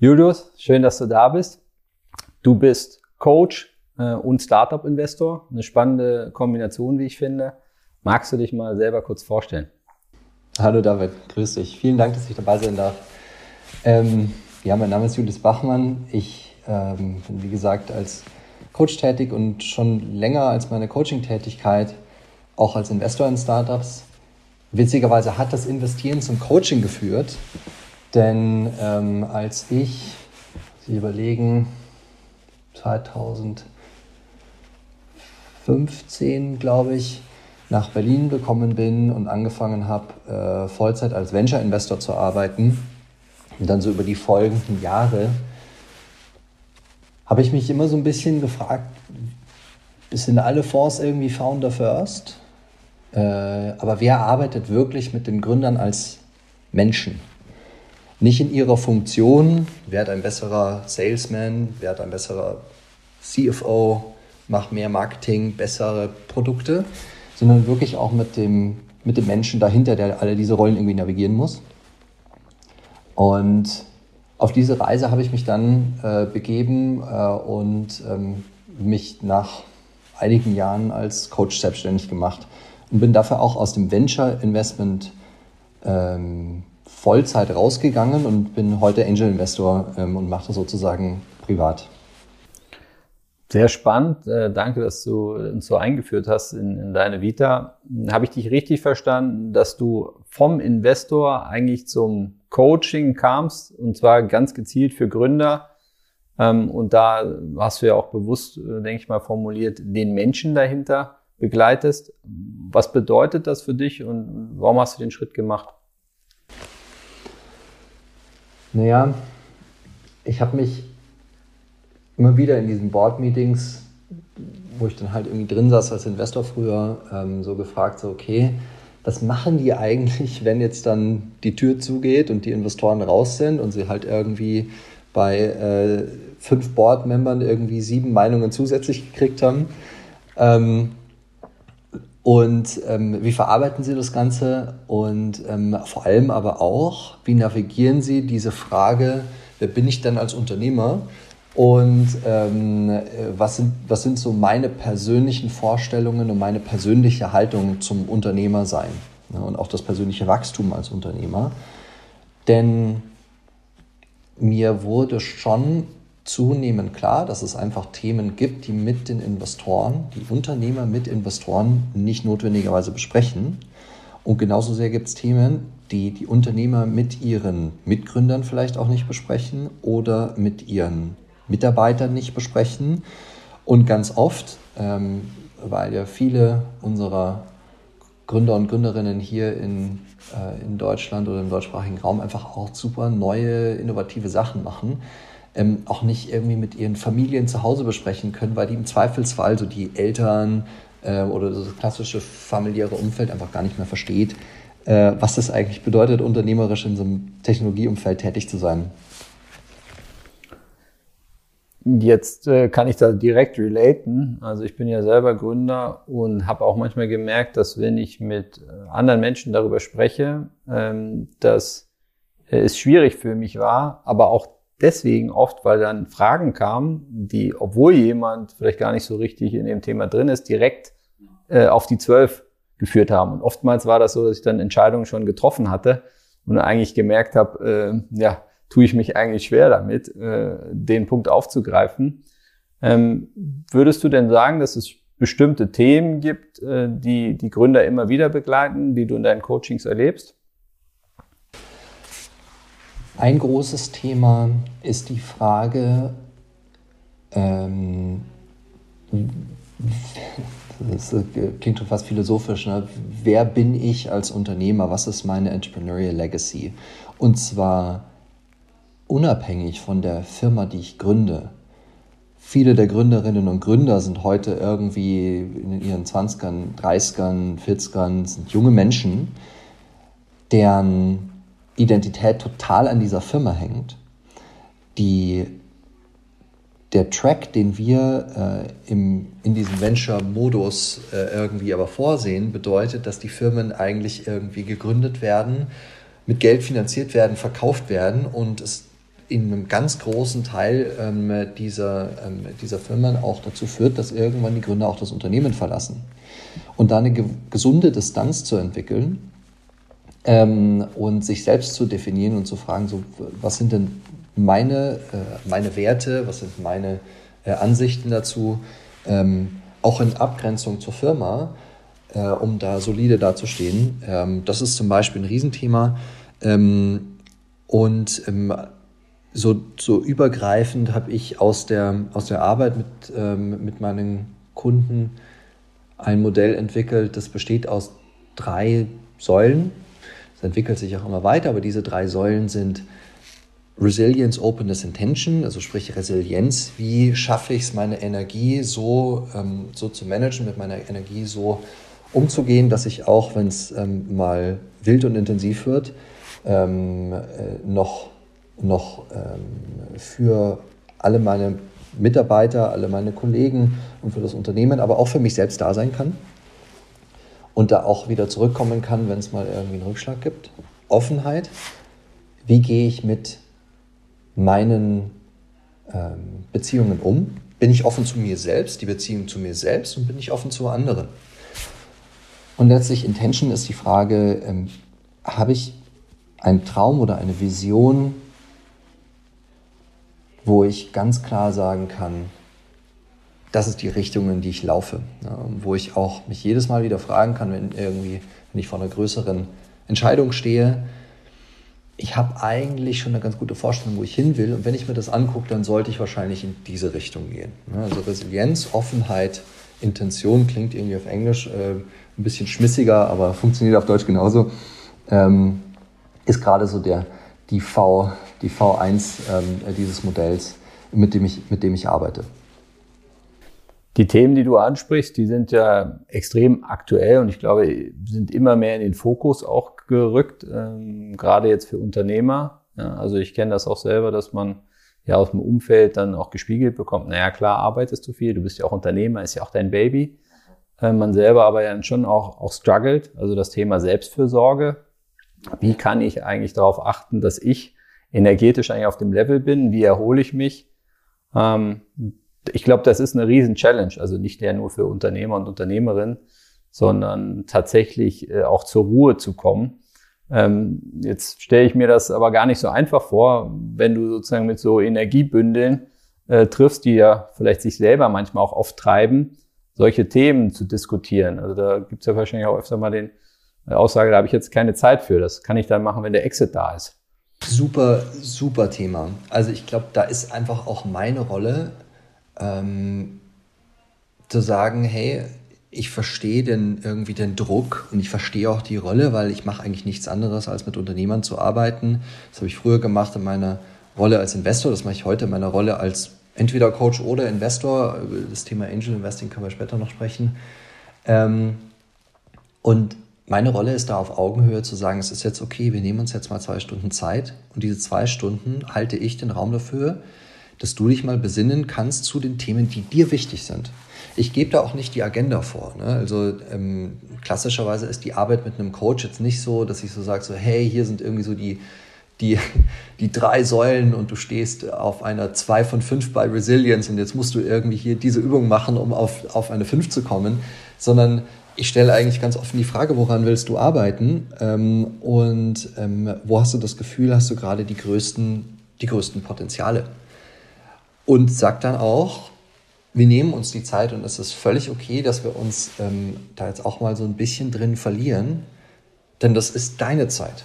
Julius, schön, dass du da bist. Du bist Coach äh, und Startup-Investor. Eine spannende Kombination, wie ich finde. Magst du dich mal selber kurz vorstellen? Hallo David, grüß dich. Vielen Dank, dass ich dabei sein darf. Ähm, ja, mein Name ist Julius Bachmann. Ich ähm, bin, wie gesagt, als Coach tätig und schon länger als meine Coaching-Tätigkeit auch als Investor in Startups Witzigerweise hat das Investieren zum Coaching geführt, denn ähm, als ich, Sie überlegen, 2015, glaube ich, nach Berlin gekommen bin und angefangen habe, äh, Vollzeit als Venture Investor zu arbeiten, und dann so über die folgenden Jahre, habe ich mich immer so ein bisschen gefragt, sind alle Fonds irgendwie Founder First? Äh, aber wer arbeitet wirklich mit den Gründern als Menschen? Nicht in ihrer Funktion, wer hat ein besserer Salesman, wer hat ein besserer CFO, macht mehr Marketing, bessere Produkte, sondern wirklich auch mit dem, mit dem Menschen dahinter, der alle diese Rollen irgendwie navigieren muss. Und auf diese Reise habe ich mich dann äh, begeben äh, und ähm, mich nach einigen Jahren als Coach selbstständig gemacht. Und bin dafür auch aus dem Venture Investment ähm, Vollzeit rausgegangen und bin heute Angel Investor ähm, und mache das sozusagen privat. Sehr spannend. Äh, danke, dass du uns so eingeführt hast in, in deine Vita. Habe ich dich richtig verstanden, dass du vom Investor eigentlich zum Coaching kamst und zwar ganz gezielt für Gründer? Ähm, und da hast du ja auch bewusst, äh, denke ich mal, formuliert, den Menschen dahinter begleitest. Was bedeutet das für dich und warum hast du den Schritt gemacht? Naja, ich habe mich immer wieder in diesen Board-Meetings, wo ich dann halt irgendwie drin saß als Investor früher, ähm, so gefragt, so okay, was machen die eigentlich, wenn jetzt dann die Tür zugeht und die Investoren raus sind und sie halt irgendwie bei äh, fünf Board-Membern irgendwie sieben Meinungen zusätzlich gekriegt haben? Ähm, und ähm, wie verarbeiten Sie das Ganze? Und ähm, vor allem aber auch, wie navigieren Sie diese Frage, wer bin ich denn als Unternehmer? Und ähm, was, sind, was sind so meine persönlichen Vorstellungen und meine persönliche Haltung zum Unternehmersein ja, und auch das persönliche Wachstum als Unternehmer? Denn mir wurde schon zunehmend klar, dass es einfach Themen gibt, die mit den Investoren, die Unternehmer mit Investoren nicht notwendigerweise besprechen. Und genauso sehr gibt es Themen, die die Unternehmer mit ihren Mitgründern vielleicht auch nicht besprechen oder mit ihren Mitarbeitern nicht besprechen. Und ganz oft, ähm, weil ja viele unserer Gründer und Gründerinnen hier in, äh, in Deutschland oder im deutschsprachigen Raum einfach auch super neue, innovative Sachen machen, ähm, auch nicht irgendwie mit ihren Familien zu Hause besprechen können, weil die im Zweifelsfall so die Eltern äh, oder das klassische familiäre Umfeld einfach gar nicht mehr versteht, äh, was das eigentlich bedeutet, unternehmerisch in so einem Technologieumfeld tätig zu sein. Jetzt äh, kann ich da direkt relaten. Also ich bin ja selber Gründer und habe auch manchmal gemerkt, dass wenn ich mit äh, anderen Menschen darüber spreche, ähm, dass äh, es schwierig für mich war, aber auch deswegen oft, weil dann Fragen kamen, die, obwohl jemand vielleicht gar nicht so richtig in dem Thema drin ist, direkt äh, auf die zwölf geführt haben. Und oftmals war das so, dass ich dann Entscheidungen schon getroffen hatte und eigentlich gemerkt habe, äh, ja, tue ich mich eigentlich schwer damit, äh, den Punkt aufzugreifen. Ähm, würdest du denn sagen, dass es bestimmte Themen gibt, äh, die die Gründer immer wieder begleiten, die du in deinen Coachings erlebst? Ein großes Thema ist die Frage, ähm, das klingt schon fast philosophisch, ne? wer bin ich als Unternehmer, was ist meine Entrepreneurial Legacy? Und zwar unabhängig von der Firma, die ich gründe. Viele der Gründerinnen und Gründer sind heute irgendwie in ihren 20ern, 30ern, 40ern, sind junge Menschen, deren Identität total an dieser Firma hängt, die der Track, den wir äh, im, in diesem Venture-Modus äh, irgendwie aber vorsehen, bedeutet, dass die Firmen eigentlich irgendwie gegründet werden, mit Geld finanziert werden, verkauft werden und es in einem ganz großen Teil ähm, dieser, ähm, dieser Firmen auch dazu führt, dass irgendwann die Gründer auch das Unternehmen verlassen. Und da eine ge gesunde Distanz zu entwickeln ähm, und sich selbst zu definieren und zu fragen, so, was sind denn meine, äh, meine Werte, was sind meine äh, Ansichten dazu, ähm, auch in Abgrenzung zur Firma, äh, um da solide dazustehen. Ähm, das ist zum Beispiel ein Riesenthema. Ähm, und ähm, so, so übergreifend habe ich aus der, aus der Arbeit mit, ähm, mit meinen Kunden ein Modell entwickelt, das besteht aus drei Säulen. Es entwickelt sich auch immer weiter, aber diese drei Säulen sind Resilience, Openness, Intention, also sprich Resilienz. Wie schaffe ich es, meine Energie so, ähm, so zu managen, mit meiner Energie so umzugehen, dass ich auch, wenn es ähm, mal wild und intensiv wird, ähm, äh, noch, noch ähm, für alle meine Mitarbeiter, alle meine Kollegen und für das Unternehmen, aber auch für mich selbst da sein kann und da auch wieder zurückkommen kann, wenn es mal irgendwie einen Rückschlag gibt. Offenheit. Wie gehe ich mit meinen ähm, Beziehungen um? Bin ich offen zu mir selbst, die Beziehung zu mir selbst und bin ich offen zu anderen? Und letztlich Intention ist die Frage, ähm, habe ich einen Traum oder eine Vision, wo ich ganz klar sagen kann, das ist die Richtung, in die ich laufe. Ja, wo ich auch mich jedes Mal wieder fragen kann, wenn irgendwie, wenn ich vor einer größeren Entscheidung stehe, ich habe eigentlich schon eine ganz gute Vorstellung, wo ich hin will. Und wenn ich mir das angucke, dann sollte ich wahrscheinlich in diese Richtung gehen. Also Resilienz, Offenheit, Intention klingt irgendwie auf Englisch äh, ein bisschen schmissiger, aber funktioniert auf Deutsch genauso. Ähm, ist gerade so der, die, v, die V1 ähm, dieses Modells, mit dem, ich, mit dem ich arbeite. Die Themen, die du ansprichst, die sind ja extrem aktuell und ich glaube, sind immer mehr in den Fokus auch gerückt, ähm, gerade jetzt für Unternehmer. Ja, also ich kenne das auch selber, dass man ja aus dem Umfeld dann auch gespiegelt bekommt, naja klar, arbeitest du viel, du bist ja auch Unternehmer, ist ja auch dein Baby. Äh, man selber aber ja schon auch, auch struggelt, also das Thema Selbstfürsorge. Wie kann ich eigentlich darauf achten, dass ich energetisch eigentlich auf dem Level bin? Wie erhole ich mich? Ähm, ich glaube, das ist eine riesen Challenge, also nicht nur für Unternehmer und Unternehmerinnen, sondern tatsächlich äh, auch zur Ruhe zu kommen. Ähm, jetzt stelle ich mir das aber gar nicht so einfach vor, wenn du sozusagen mit so Energiebündeln äh, triffst, die ja vielleicht sich selber manchmal auch oft treiben, solche Themen zu diskutieren. Also da gibt es ja wahrscheinlich auch öfter mal den äh, Aussage, da habe ich jetzt keine Zeit für. Das kann ich dann machen, wenn der Exit da ist. Super, super Thema. Also ich glaube, da ist einfach auch meine Rolle, ähm, zu sagen, hey, ich verstehe den, irgendwie den Druck und ich verstehe auch die Rolle, weil ich mache eigentlich nichts anderes, als mit Unternehmern zu arbeiten. Das habe ich früher gemacht in meiner Rolle als Investor, das mache ich heute in meiner Rolle als entweder Coach oder Investor. Über das Thema Angel Investing können wir später noch sprechen. Ähm, und meine Rolle ist da auf Augenhöhe zu sagen, es ist jetzt okay, wir nehmen uns jetzt mal zwei Stunden Zeit und diese zwei Stunden halte ich den Raum dafür, dass du dich mal besinnen kannst zu den Themen, die dir wichtig sind. Ich gebe da auch nicht die Agenda vor. Ne? Also ähm, klassischerweise ist die Arbeit mit einem Coach jetzt nicht so, dass ich so sage, so hey, hier sind irgendwie so die, die, die drei Säulen und du stehst auf einer 2 von 5 bei Resilience und jetzt musst du irgendwie hier diese Übung machen, um auf, auf eine 5 zu kommen, sondern ich stelle eigentlich ganz offen die Frage, woran willst du arbeiten ähm, und ähm, wo hast du das Gefühl, hast du gerade die größten, die größten Potenziale? Und sag dann auch, wir nehmen uns die Zeit und es ist völlig okay, dass wir uns ähm, da jetzt auch mal so ein bisschen drin verlieren, denn das ist deine Zeit.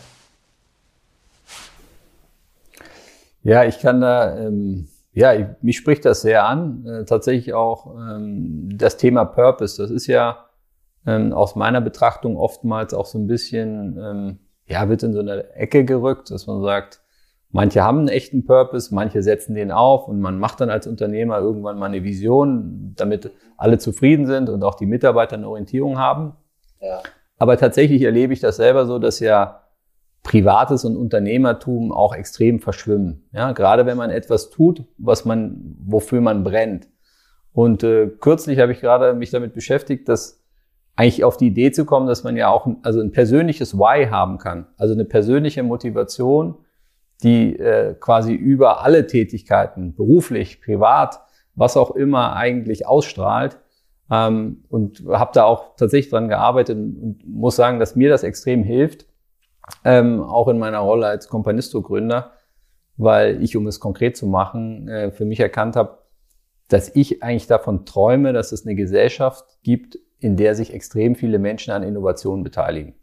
Ja, ich kann da, ähm, ja, ich, mich spricht das sehr an. Äh, tatsächlich auch ähm, das Thema Purpose. Das ist ja ähm, aus meiner Betrachtung oftmals auch so ein bisschen, ähm, ja, wird in so eine Ecke gerückt, dass man sagt, Manche haben einen echten Purpose, manche setzen den auf und man macht dann als Unternehmer irgendwann mal eine Vision, damit alle zufrieden sind und auch die Mitarbeiter eine Orientierung haben. Ja. Aber tatsächlich erlebe ich das selber so, dass ja Privates und Unternehmertum auch extrem verschwimmen. Ja, gerade wenn man etwas tut, was man, wofür man brennt. Und äh, kürzlich habe ich gerade mich damit beschäftigt, dass eigentlich auf die Idee zu kommen, dass man ja auch ein, also ein persönliches Why haben kann, also eine persönliche Motivation, die äh, quasi über alle Tätigkeiten, beruflich, privat, was auch immer eigentlich ausstrahlt. Ähm, und habe da auch tatsächlich dran gearbeitet und muss sagen, dass mir das extrem hilft, ähm, auch in meiner Rolle als Companisto-Gründer, weil ich, um es konkret zu machen, äh, für mich erkannt habe, dass ich eigentlich davon träume, dass es eine Gesellschaft gibt, in der sich extrem viele Menschen an Innovationen beteiligen.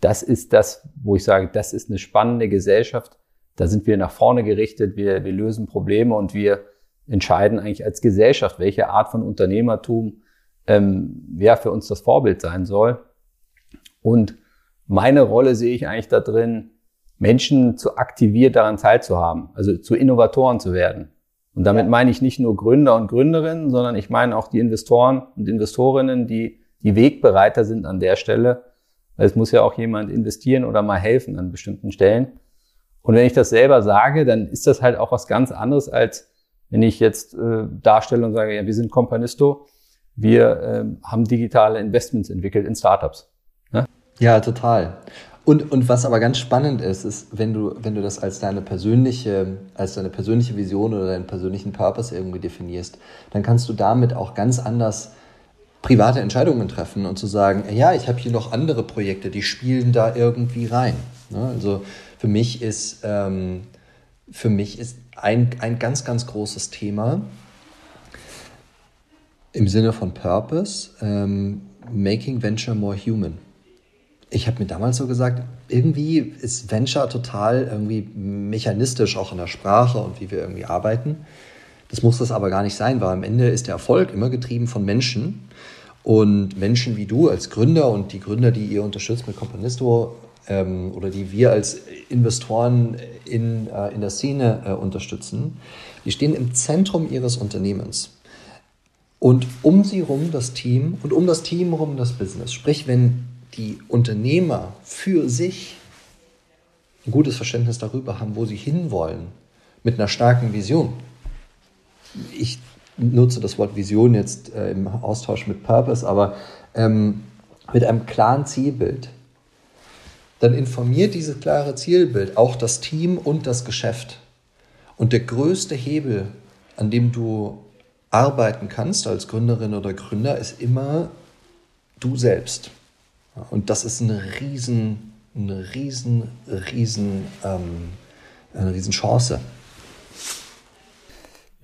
Das ist das, wo ich sage, das ist eine spannende Gesellschaft. Da sind wir nach vorne gerichtet, wir, wir lösen Probleme und wir entscheiden eigentlich als Gesellschaft, welche Art von Unternehmertum ähm, ja, für uns das Vorbild sein soll. Und meine Rolle sehe ich eigentlich da drin, Menschen zu aktivieren, daran teilzuhaben, also zu Innovatoren zu werden. Und damit meine ich nicht nur Gründer und Gründerinnen, sondern ich meine auch die Investoren und Investorinnen, die die Wegbereiter sind an der Stelle. Weil es muss ja auch jemand investieren oder mal helfen an bestimmten Stellen. Und wenn ich das selber sage, dann ist das halt auch was ganz anderes, als wenn ich jetzt äh, darstelle und sage, ja, wir sind Companisto, wir äh, haben digitale Investments entwickelt in Startups. Ne? Ja, total. Und, und was aber ganz spannend ist, ist, wenn du, wenn du das als deine persönliche, als deine persönliche Vision oder deinen persönlichen Purpose irgendwie definierst, dann kannst du damit auch ganz anders private Entscheidungen treffen und zu sagen, ja, ich habe hier noch andere Projekte, die spielen da irgendwie rein. Ne? Also für mich ist, ähm, für mich ist ein, ein ganz, ganz großes Thema im Sinne von Purpose, ähm, Making Venture More Human ich habe mir damals so gesagt, irgendwie ist Venture total irgendwie mechanistisch, auch in der Sprache und wie wir irgendwie arbeiten. Das muss das aber gar nicht sein, weil am Ende ist der Erfolg immer getrieben von Menschen. Und Menschen wie du als Gründer und die Gründer, die ihr unterstützt mit Companisto ähm, oder die wir als Investoren in, äh, in der Szene äh, unterstützen, die stehen im Zentrum ihres Unternehmens. Und um sie rum das Team und um das Team rum das Business. Sprich, wenn die Unternehmer für sich ein gutes Verständnis darüber haben, wo sie hinwollen, mit einer starken Vision. Ich nutze das Wort Vision jetzt äh, im Austausch mit Purpose, aber ähm, mit einem klaren Zielbild. Dann informiert dieses klare Zielbild auch das Team und das Geschäft. Und der größte Hebel, an dem du arbeiten kannst als Gründerin oder Gründer, ist immer du selbst. Und das ist eine riesen, eine riesen, riesen, ähm, eine riesen Chance.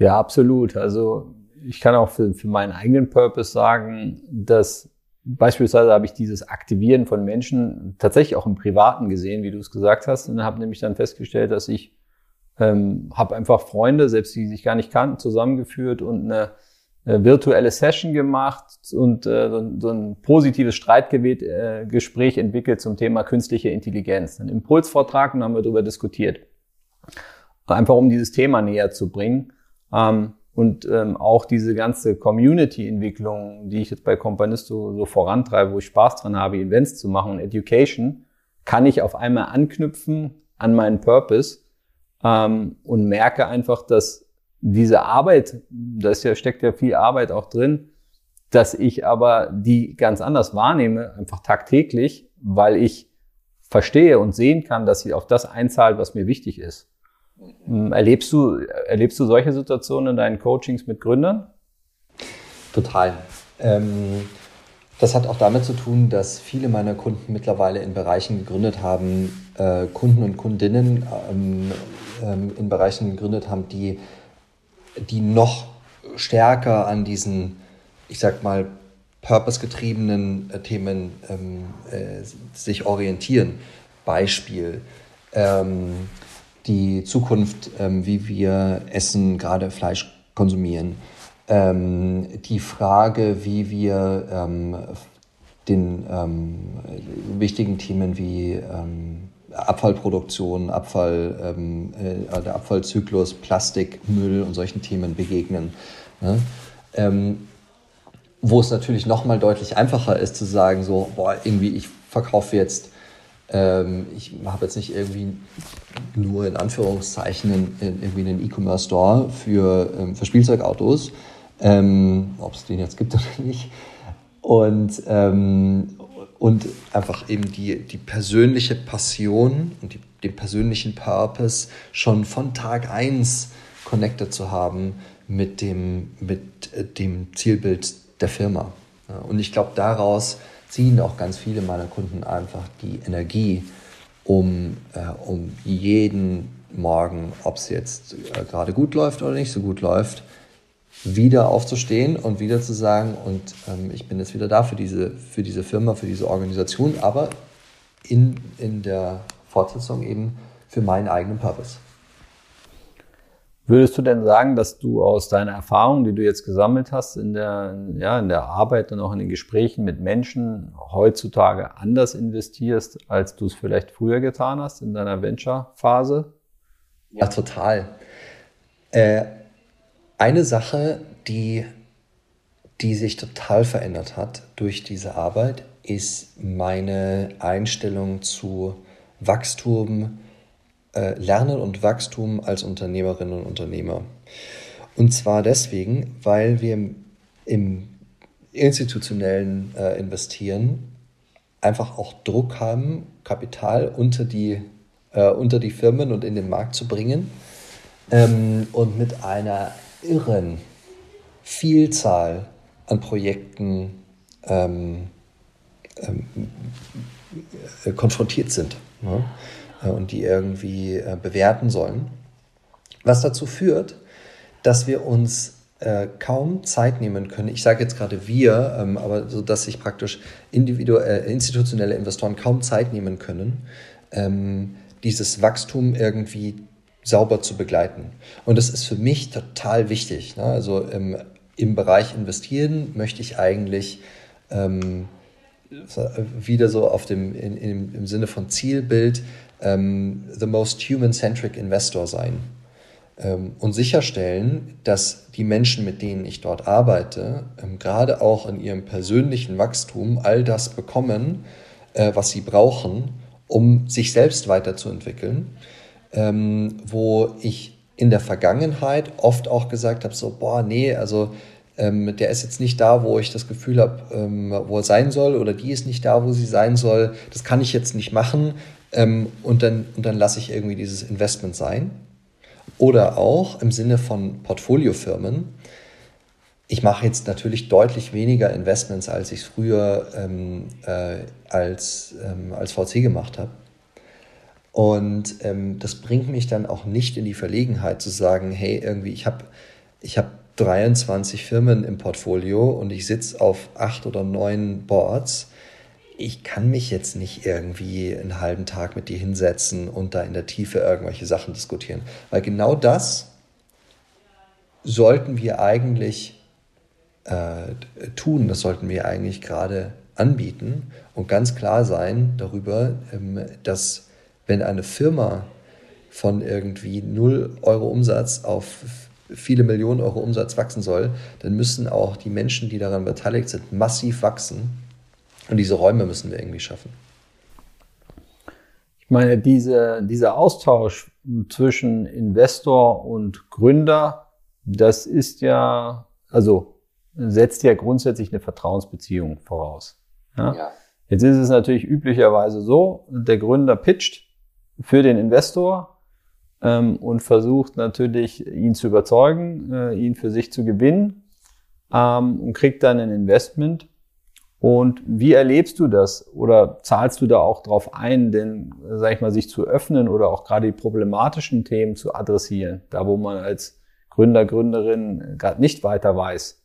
Ja, absolut. Also ich kann auch für, für meinen eigenen Purpose sagen, dass beispielsweise habe ich dieses Aktivieren von Menschen tatsächlich auch im Privaten gesehen, wie du es gesagt hast, und habe nämlich dann festgestellt, dass ich ähm, habe einfach Freunde, selbst die sich gar nicht kannten, zusammengeführt und eine äh, virtuelle Session gemacht und äh, so, so ein positives Streitgespräch äh, entwickelt zum Thema künstliche Intelligenz. Ein Impulsvortrag und haben wir darüber diskutiert. Einfach um dieses Thema näher zu bringen. Ähm, und ähm, auch diese ganze Community-Entwicklung, die ich jetzt bei Companisto so vorantreibe, wo ich Spaß dran habe, Events zu machen und Education, kann ich auf einmal anknüpfen an meinen Purpose ähm, und merke einfach, dass diese Arbeit, da ja, steckt ja viel Arbeit auch drin, dass ich aber die ganz anders wahrnehme, einfach tagtäglich, weil ich verstehe und sehen kann, dass sie auf das einzahlt, was mir wichtig ist. Erlebst du, erlebst du solche Situationen in deinen Coachings mit Gründern? Total. Ähm, das hat auch damit zu tun, dass viele meiner Kunden mittlerweile in Bereichen gegründet haben, äh, Kunden und Kundinnen ähm, ähm, in Bereichen gegründet haben, die die noch stärker an diesen, ich sag mal, purpose-getriebenen äh, Themen ähm, äh, sich orientieren. Beispiel ähm, die Zukunft, ähm, wie wir Essen, gerade Fleisch konsumieren. Ähm, die Frage, wie wir ähm, den ähm, wichtigen Themen wie Abfallproduktion, Abfall, ähm, äh, der Abfallzyklus, Plastik, Müll und solchen Themen begegnen. Ne? Ähm, wo es natürlich nochmal deutlich einfacher ist zu sagen, so, boah, irgendwie, ich verkaufe jetzt, ähm, ich habe jetzt nicht irgendwie nur in Anführungszeichen in, in, irgendwie einen E-Commerce-Store für, ähm, für Spielzeugautos, ähm, ob es den jetzt gibt oder nicht. Und, ähm, und einfach eben die, die persönliche Passion und die, den persönlichen Purpose schon von Tag eins connected zu haben mit dem, mit äh, dem Zielbild der Firma. Und ich glaube, daraus ziehen auch ganz viele meiner Kunden einfach die Energie, um, äh, um jeden Morgen, ob es jetzt äh, gerade gut läuft oder nicht so gut läuft, wieder aufzustehen und wieder zu sagen, und ähm, ich bin jetzt wieder da für diese, für diese Firma, für diese Organisation, aber in, in der Fortsetzung eben für meinen eigenen Purpose. Würdest du denn sagen, dass du aus deiner Erfahrung, die du jetzt gesammelt hast in der, ja, in der Arbeit und auch in den Gesprächen mit Menschen heutzutage anders investierst, als du es vielleicht früher getan hast in deiner Venture-Phase? Ja, total. Äh, eine Sache, die, die sich total verändert hat durch diese Arbeit, ist meine Einstellung zu Wachstum, äh, Lernen und Wachstum als Unternehmerinnen und Unternehmer. Und zwar deswegen, weil wir im institutionellen äh, Investieren einfach auch Druck haben, Kapital unter die, äh, unter die Firmen und in den Markt zu bringen. Ähm, und mit einer irren Vielzahl an Projekten ähm, ähm, äh, konfrontiert sind. Ne? Äh, und die irgendwie äh, bewerten sollen. Was dazu führt, dass wir uns äh, kaum Zeit nehmen können. Ich sage jetzt gerade wir, ähm, aber so dass sich praktisch institutionelle Investoren kaum Zeit nehmen können, ähm, dieses Wachstum irgendwie sauber zu begleiten. Und das ist für mich total wichtig. Ne? Also im, im Bereich Investieren möchte ich eigentlich ähm, wieder so auf dem, in, in, im Sinne von Zielbild ähm, the most human-centric Investor sein ähm, und sicherstellen, dass die Menschen, mit denen ich dort arbeite, ähm, gerade auch in ihrem persönlichen Wachstum all das bekommen, äh, was sie brauchen, um sich selbst weiterzuentwickeln, ähm, wo ich in der Vergangenheit oft auch gesagt habe, so, boah, nee, also ähm, der ist jetzt nicht da, wo ich das Gefühl habe, ähm, wo er sein soll, oder die ist nicht da, wo sie sein soll. Das kann ich jetzt nicht machen ähm, und dann, und dann lasse ich irgendwie dieses Investment sein. Oder auch im Sinne von Portfoliofirmen. Ich mache jetzt natürlich deutlich weniger Investments, als ich es früher ähm, äh, als, ähm, als VC gemacht habe. Und ähm, das bringt mich dann auch nicht in die Verlegenheit zu sagen, hey, irgendwie, ich habe ich hab 23 Firmen im Portfolio und ich sitze auf acht oder neun Boards ich kann mich jetzt nicht irgendwie einen halben Tag mit dir hinsetzen und da in der Tiefe irgendwelche Sachen diskutieren. Weil genau das sollten wir eigentlich äh, tun, das sollten wir eigentlich gerade anbieten und ganz klar sein darüber, ähm, dass wenn eine Firma von irgendwie 0 Euro Umsatz auf viele Millionen Euro Umsatz wachsen soll, dann müssen auch die Menschen, die daran beteiligt sind, massiv wachsen und diese Räume müssen wir irgendwie schaffen. Ich meine, diese, dieser Austausch zwischen Investor und Gründer, das ist ja, also setzt ja grundsätzlich eine Vertrauensbeziehung voraus. Ja? ja. Jetzt ist es natürlich üblicherweise so, der Gründer pitcht für den Investor ähm, und versucht natürlich, ihn zu überzeugen, äh, ihn für sich zu gewinnen ähm, und kriegt dann ein Investment und wie erlebst du das? Oder zahlst du da auch drauf ein, denn, sag ich mal, sich zu öffnen oder auch gerade die problematischen Themen zu adressieren, da wo man als Gründer, Gründerin gerade nicht weiter weiß?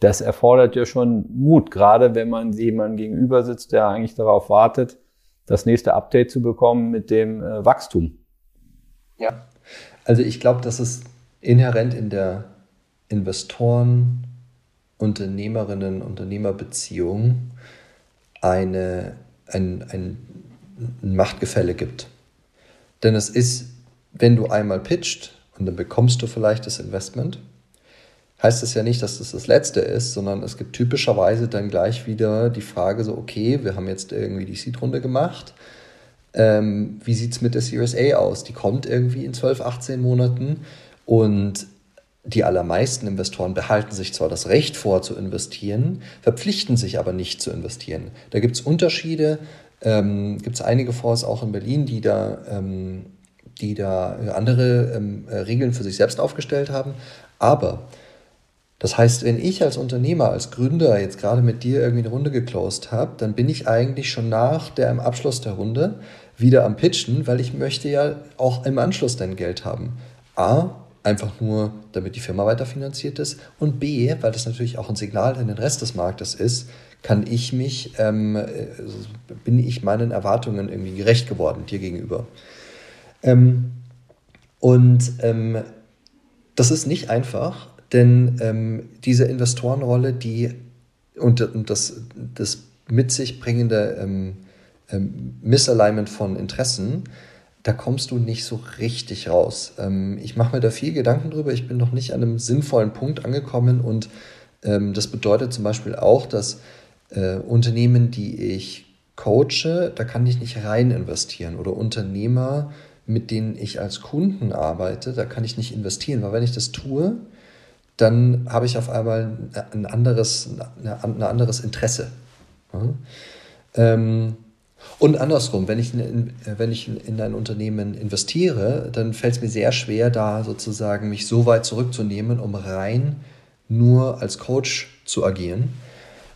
Das erfordert ja schon Mut, gerade wenn man jemandem gegenüber sitzt, der eigentlich darauf wartet, das nächste Update zu bekommen mit dem äh, Wachstum. Ja, also ich glaube, das ist inhärent in der Investoren- Unternehmerinnen-Unternehmerbeziehung eine, ein, ein ein Machtgefälle gibt. Denn es ist, wenn du einmal pitcht und dann bekommst du vielleicht das Investment, heißt es ja nicht, dass das das letzte ist, sondern es gibt typischerweise dann gleich wieder die Frage so, okay, wir haben jetzt irgendwie die Seed-Runde gemacht, ähm, wie sieht es mit der Series A aus? Die kommt irgendwie in 12, 18 Monaten und die allermeisten Investoren behalten sich zwar das Recht vor zu investieren, verpflichten sich aber nicht zu investieren. Da gibt es Unterschiede, ähm, gibt es einige Fonds auch in Berlin, die da, ähm, die da andere ähm, äh, Regeln für sich selbst aufgestellt haben. Aber das heißt, wenn ich als Unternehmer, als Gründer jetzt gerade mit dir irgendwie eine Runde geclosed habe, dann bin ich eigentlich schon nach dem Abschluss der Runde wieder am Pitchen, weil ich möchte ja auch im Anschluss dein Geld haben. A, einfach nur, damit die Firma weiterfinanziert ist und B, weil das natürlich auch ein Signal in den Rest des Marktes ist, kann ich mich, ähm, äh, bin ich meinen Erwartungen irgendwie gerecht geworden dir gegenüber. Ähm, und ähm, das ist nicht einfach, denn ähm, diese Investorenrolle, die und, und das, das mit sich bringende ähm, ähm, Misalignment von Interessen, da kommst du nicht so richtig raus. Ähm, ich mache mir da viel Gedanken drüber. Ich bin noch nicht an einem sinnvollen Punkt angekommen und ähm, das bedeutet zum Beispiel auch, dass äh, Unternehmen, die ich coache, da kann ich nicht rein investieren oder Unternehmer, mit denen ich als Kunden arbeite, da kann ich nicht investieren, weil wenn ich das tue, dann habe ich auf einmal ein anderes, ein anderes Interesse. Ja? Ähm, und andersrum, wenn ich, in, wenn ich in ein Unternehmen investiere, dann fällt es mir sehr schwer, da sozusagen mich so weit zurückzunehmen, um rein nur als Coach zu agieren.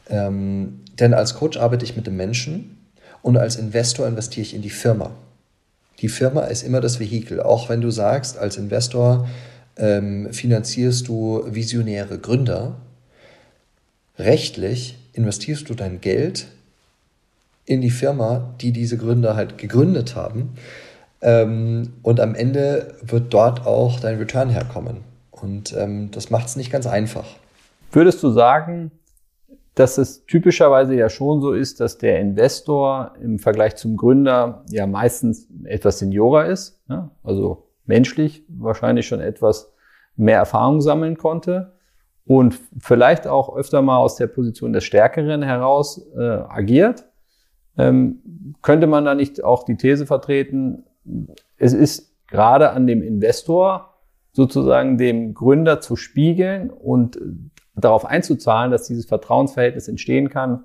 Ähm, denn als Coach arbeite ich mit dem Menschen und als Investor investiere ich in die Firma. Die Firma ist immer das Vehikel. Auch wenn du sagst, als Investor ähm, finanzierst du visionäre Gründer, rechtlich investierst du dein Geld in die Firma, die diese Gründer halt gegründet haben. Ähm, und am Ende wird dort auch dein Return herkommen. Und ähm, das macht es nicht ganz einfach. Würdest du sagen, dass es typischerweise ja schon so ist, dass der Investor im Vergleich zum Gründer ja meistens etwas seniorer ist, ja? also menschlich wahrscheinlich schon etwas mehr Erfahrung sammeln konnte und vielleicht auch öfter mal aus der Position des Stärkeren heraus äh, agiert ähm, könnte man da nicht auch die These vertreten, es ist gerade an dem Investor sozusagen dem Gründer zu spiegeln und darauf einzuzahlen, dass dieses Vertrauensverhältnis entstehen kann,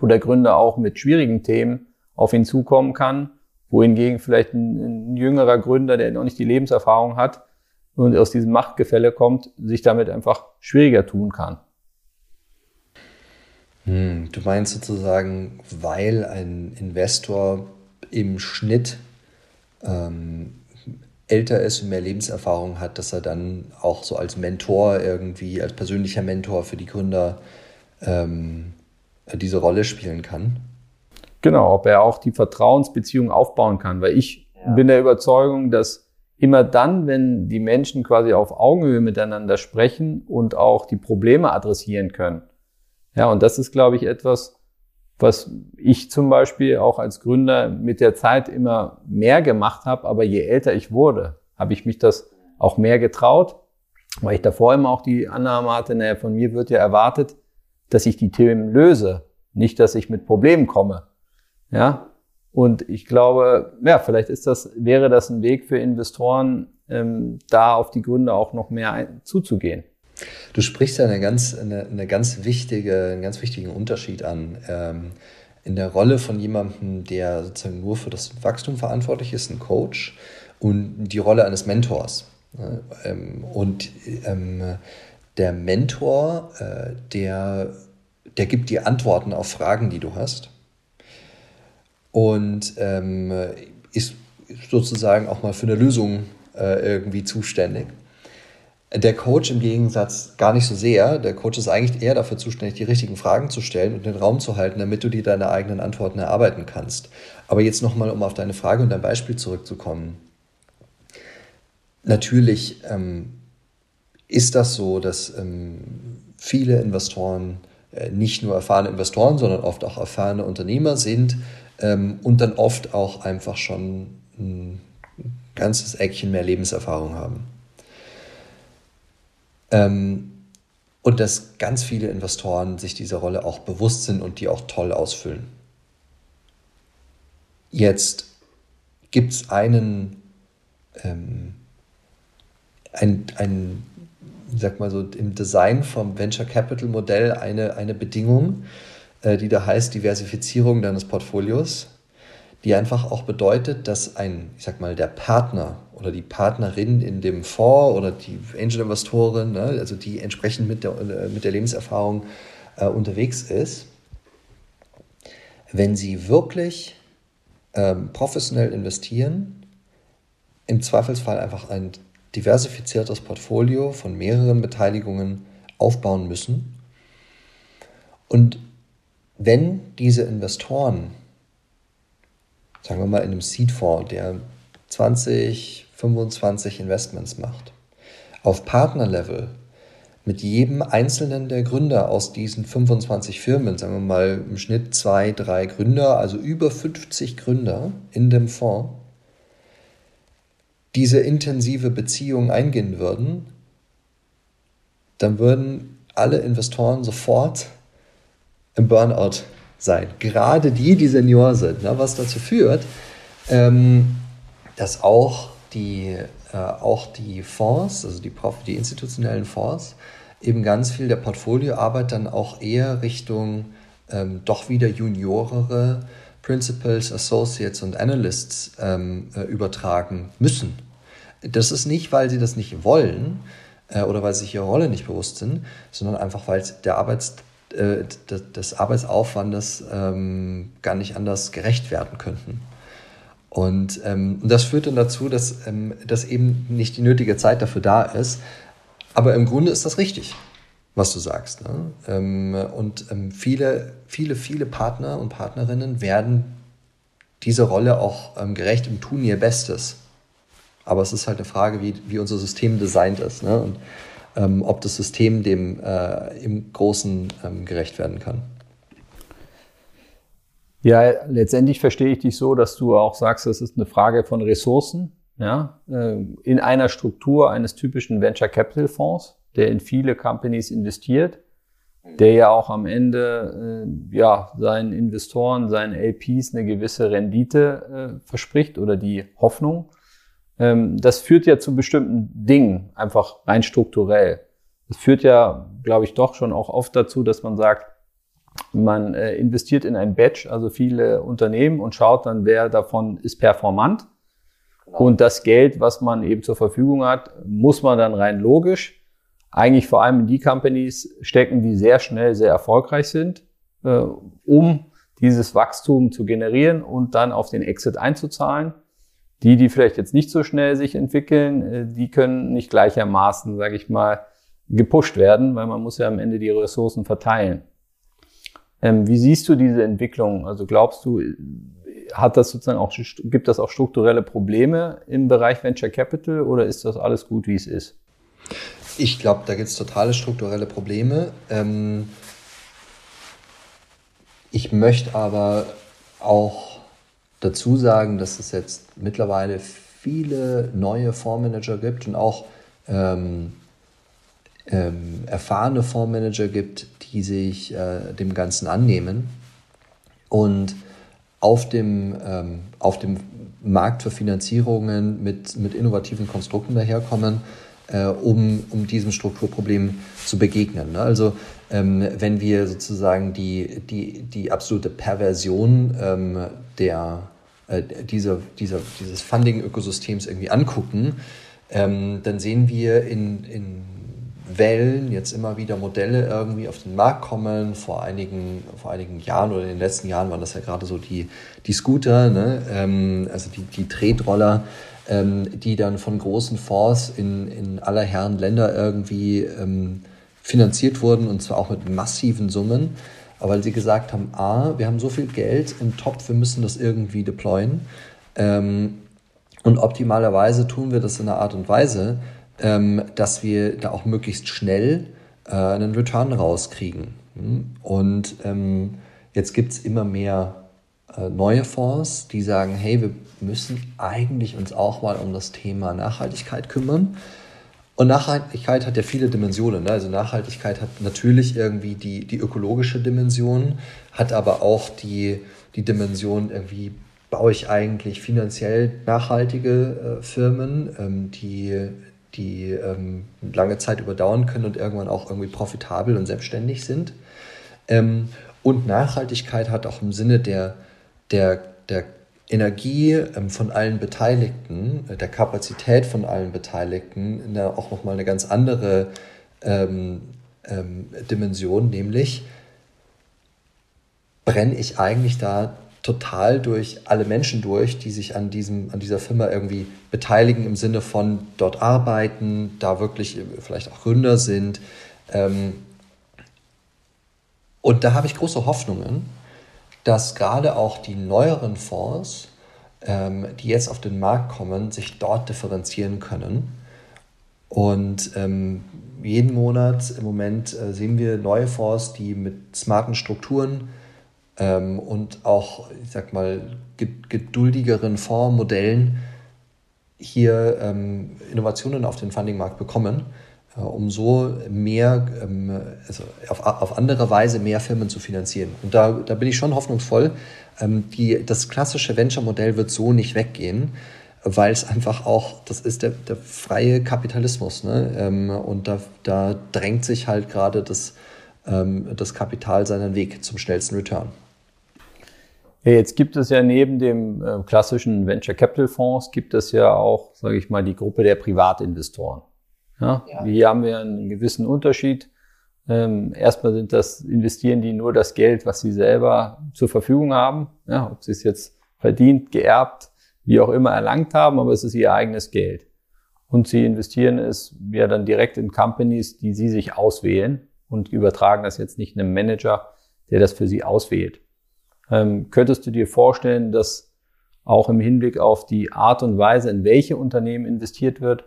wo der Gründer auch mit schwierigen Themen auf ihn zukommen kann, wohingegen vielleicht ein, ein jüngerer Gründer, der noch nicht die Lebenserfahrung hat und aus diesem Machtgefälle kommt, sich damit einfach schwieriger tun kann. Hm, du meinst sozusagen, weil ein Investor im Schnitt ähm, älter ist und mehr Lebenserfahrung hat, dass er dann auch so als Mentor irgendwie, als persönlicher Mentor für die Gründer ähm, diese Rolle spielen kann? Genau, ob er auch die Vertrauensbeziehung aufbauen kann, weil ich ja. bin der Überzeugung, dass immer dann, wenn die Menschen quasi auf Augenhöhe miteinander sprechen und auch die Probleme adressieren können, ja, und das ist, glaube ich, etwas, was ich zum Beispiel auch als Gründer mit der Zeit immer mehr gemacht habe. Aber je älter ich wurde, habe ich mich das auch mehr getraut, weil ich davor immer auch die Annahme hatte, naja, von mir wird ja erwartet, dass ich die Themen löse, nicht, dass ich mit Problemen komme. Ja, und ich glaube, ja, vielleicht ist das, wäre das ein Weg für Investoren, ähm, da auf die Gründe auch noch mehr ein, zuzugehen. Du sprichst ja eine ganz, eine, eine ganz wichtige, einen ganz wichtigen Unterschied an. Ähm, in der Rolle von jemandem, der sozusagen nur für das Wachstum verantwortlich ist, ein Coach, und die Rolle eines Mentors. Ähm, und ähm, der Mentor, äh, der, der gibt dir Antworten auf Fragen, die du hast. Und ähm, ist sozusagen auch mal für eine Lösung äh, irgendwie zuständig. Der Coach im Gegensatz gar nicht so sehr. Der Coach ist eigentlich eher dafür zuständig, die richtigen Fragen zu stellen und den Raum zu halten, damit du dir deine eigenen Antworten erarbeiten kannst. Aber jetzt nochmal, um auf deine Frage und dein Beispiel zurückzukommen. Natürlich ähm, ist das so, dass ähm, viele Investoren äh, nicht nur erfahrene Investoren, sondern oft auch erfahrene Unternehmer sind, ähm, und dann oft auch einfach schon ein ganzes Eckchen mehr Lebenserfahrung haben. Ähm, und dass ganz viele Investoren sich dieser Rolle auch bewusst sind und die auch toll ausfüllen. Jetzt gibt es einen, ähm, ein, ein, sag mal so, im Design vom Venture Capital Modell eine, eine Bedingung, äh, die da heißt Diversifizierung deines Portfolios, die einfach auch bedeutet, dass ein, ich sag mal, der Partner oder die Partnerin in dem Fonds oder die Angel-Investorin, ne, also die entsprechend mit der, äh, mit der Lebenserfahrung äh, unterwegs ist, wenn sie wirklich ähm, professionell investieren, im Zweifelsfall einfach ein diversifiziertes Portfolio von mehreren Beteiligungen aufbauen müssen. Und wenn diese Investoren, sagen wir mal in einem Seed-Fonds, der 20, 25 Investments macht, auf Partnerlevel mit jedem einzelnen der Gründer aus diesen 25 Firmen, sagen wir mal im Schnitt zwei, drei Gründer, also über 50 Gründer in dem Fonds, diese intensive Beziehung eingehen würden, dann würden alle Investoren sofort im Burnout sein. Gerade die, die Senior sind, ne, was dazu führt, ähm, dass auch die, äh, auch die Fonds, also die, die institutionellen Fonds, eben ganz viel der Portfolioarbeit dann auch eher Richtung ähm, doch wieder juniorere Principals, Associates und Analysts ähm, äh, übertragen müssen. Das ist nicht, weil sie das nicht wollen äh, oder weil sie sich ihrer Rolle nicht bewusst sind, sondern einfach, weil der Arbeits, äh, des Arbeitsaufwandes ähm, gar nicht anders gerecht werden könnten. Und ähm, das führt dann dazu, dass, ähm, dass eben nicht die nötige Zeit dafür da ist. Aber im Grunde ist das richtig, was du sagst. Ne? Ähm, und ähm, viele, viele, viele Partner und Partnerinnen werden dieser Rolle auch ähm, gerecht und tun ihr Bestes. Aber es ist halt eine Frage, wie, wie unser System designt ist ne? und ähm, ob das System dem äh, im Großen ähm, gerecht werden kann. Ja, letztendlich verstehe ich dich so, dass du auch sagst, es ist eine Frage von Ressourcen. Ja, äh, in einer Struktur eines typischen Venture Capital Fonds, der in viele Companies investiert, der ja auch am Ende äh, ja seinen Investoren, seinen LPs eine gewisse Rendite äh, verspricht oder die Hoffnung. Ähm, das führt ja zu bestimmten Dingen, einfach rein strukturell. Das führt ja, glaube ich, doch schon auch oft dazu, dass man sagt, man äh, investiert in ein Batch, also viele Unternehmen und schaut dann, wer davon ist performant. Genau. Und das Geld, was man eben zur Verfügung hat, muss man dann rein logisch eigentlich vor allem in die Companies stecken, die sehr schnell sehr erfolgreich sind, äh, um dieses Wachstum zu generieren und dann auf den Exit einzuzahlen. Die, die vielleicht jetzt nicht so schnell sich entwickeln, äh, die können nicht gleichermaßen, sage ich mal, gepusht werden, weil man muss ja am Ende die Ressourcen verteilen. Ähm, wie siehst du diese Entwicklung? Also glaubst du, hat das sozusagen auch, gibt das auch strukturelle Probleme im Bereich Venture Capital oder ist das alles gut, wie es ist? Ich glaube, da gibt es totale strukturelle Probleme. Ähm, ich möchte aber auch dazu sagen, dass es jetzt mittlerweile viele neue Fondsmanager gibt und auch ähm, ähm, erfahrene Fondsmanager gibt, die sich äh, dem Ganzen annehmen und auf dem, ähm, auf dem Markt für Finanzierungen mit, mit innovativen Konstrukten daherkommen, äh, um, um diesem Strukturproblem zu begegnen. Ne? Also ähm, wenn wir sozusagen die, die, die absolute Perversion ähm, der, äh, dieser, dieser, dieses Funding-Ökosystems irgendwie angucken, ähm, dann sehen wir in, in Wellen jetzt immer wieder Modelle irgendwie auf den Markt kommen. Vor einigen, vor einigen Jahren oder in den letzten Jahren waren das ja gerade so die, die Scooter, ne? ähm, also die, die Tretroller, ähm, die dann von großen Fonds in, in aller Herren Länder irgendwie ähm, finanziert wurden und zwar auch mit massiven Summen. Aber weil sie gesagt haben, A, wir haben so viel Geld im Topf, wir müssen das irgendwie deployen. Ähm, und optimalerweise tun wir das in einer Art und Weise, ähm, dass wir da auch möglichst schnell äh, einen Return rauskriegen. Hm? Und ähm, jetzt gibt es immer mehr äh, neue Fonds, die sagen, hey, wir müssen eigentlich uns auch mal um das Thema Nachhaltigkeit kümmern. Und Nachhaltigkeit hat ja viele Dimensionen. Ne? Also Nachhaltigkeit hat natürlich irgendwie die, die ökologische Dimension, hat aber auch die, die Dimension irgendwie, baue ich eigentlich finanziell nachhaltige äh, Firmen, ähm, die, die ähm, lange Zeit überdauern können und irgendwann auch irgendwie profitabel und selbstständig sind. Ähm, und Nachhaltigkeit hat auch im Sinne der, der, der Energie ähm, von allen Beteiligten, äh, der Kapazität von allen Beteiligten, auch nochmal eine ganz andere ähm, ähm, Dimension, nämlich brenne ich eigentlich da total durch alle Menschen durch, die sich an, diesem, an dieser Firma irgendwie beteiligen, im Sinne von dort arbeiten, da wirklich vielleicht auch Gründer sind. Ähm, und da habe ich große Hoffnungen, dass gerade auch die neueren Fonds, ähm, die jetzt auf den Markt kommen, sich dort differenzieren können. Und ähm, jeden Monat im Moment äh, sehen wir neue Fonds, die mit smarten Strukturen ähm, und auch, ich sag mal, geduldigeren Fondsmodellen hier ähm, Innovationen auf den Fundingmarkt bekommen um so mehr, ähm, also auf, auf andere Weise mehr Firmen zu finanzieren. Und da, da bin ich schon hoffnungsvoll. Ähm, die, das klassische Venture-Modell wird so nicht weggehen, weil es einfach auch, das ist der, der freie Kapitalismus. Ne? Ähm, und da, da drängt sich halt gerade das, das Kapital seinen Weg zum schnellsten Return. Jetzt gibt es ja neben dem klassischen Venture Capital Fonds, gibt es ja auch, sage ich mal, die Gruppe der Privatinvestoren. Ja, ja. Hier haben wir einen gewissen Unterschied. Ähm, erstmal sind das, investieren die nur das Geld, was sie selber zur Verfügung haben. Ja, ob sie es jetzt verdient, geerbt, wie auch immer erlangt haben, aber es ist ihr eigenes Geld. Und sie investieren es ja dann direkt in Companies, die sie sich auswählen und übertragen das jetzt nicht einem Manager, der das für sie auswählt. Ähm, könntest du dir vorstellen, dass auch im Hinblick auf die Art und Weise, in welche Unternehmen investiert wird,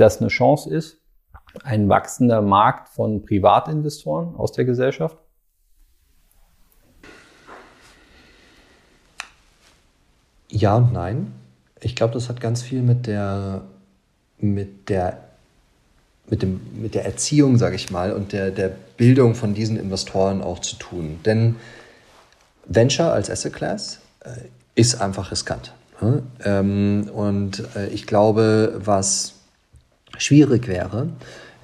das eine Chance ist, ein wachsender Markt von Privatinvestoren aus der Gesellschaft? Ja und nein. Ich glaube, das hat ganz viel mit der, mit der, mit dem, mit der Erziehung, sage ich mal, und der, der Bildung von diesen Investoren auch zu tun. Denn Venture als Asset Class äh, ist einfach riskant. Ne? Ähm, und äh, ich glaube, was schwierig wäre,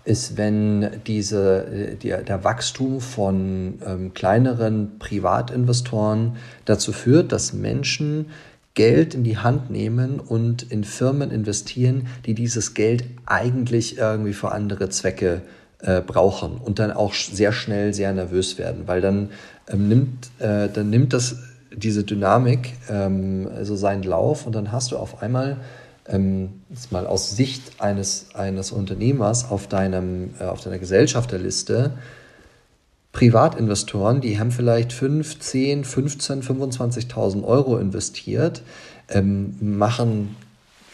ist, wenn diese, äh, die, der Wachstum von ähm, kleineren Privatinvestoren dazu führt, dass Menschen Geld in die Hand nehmen und in Firmen investieren, die dieses Geld eigentlich irgendwie für andere Zwecke äh, brauchen und dann auch sehr schnell sehr nervös werden, weil dann ähm, nimmt, äh, dann nimmt das diese Dynamik ähm, also seinen Lauf und dann hast du auf einmal ähm, mal aus Sicht eines, eines Unternehmers auf, deinem, äh, auf deiner Gesellschafterliste Privatinvestoren, die haben vielleicht 5, 10, 15, 25.000 Euro investiert, ähm, machen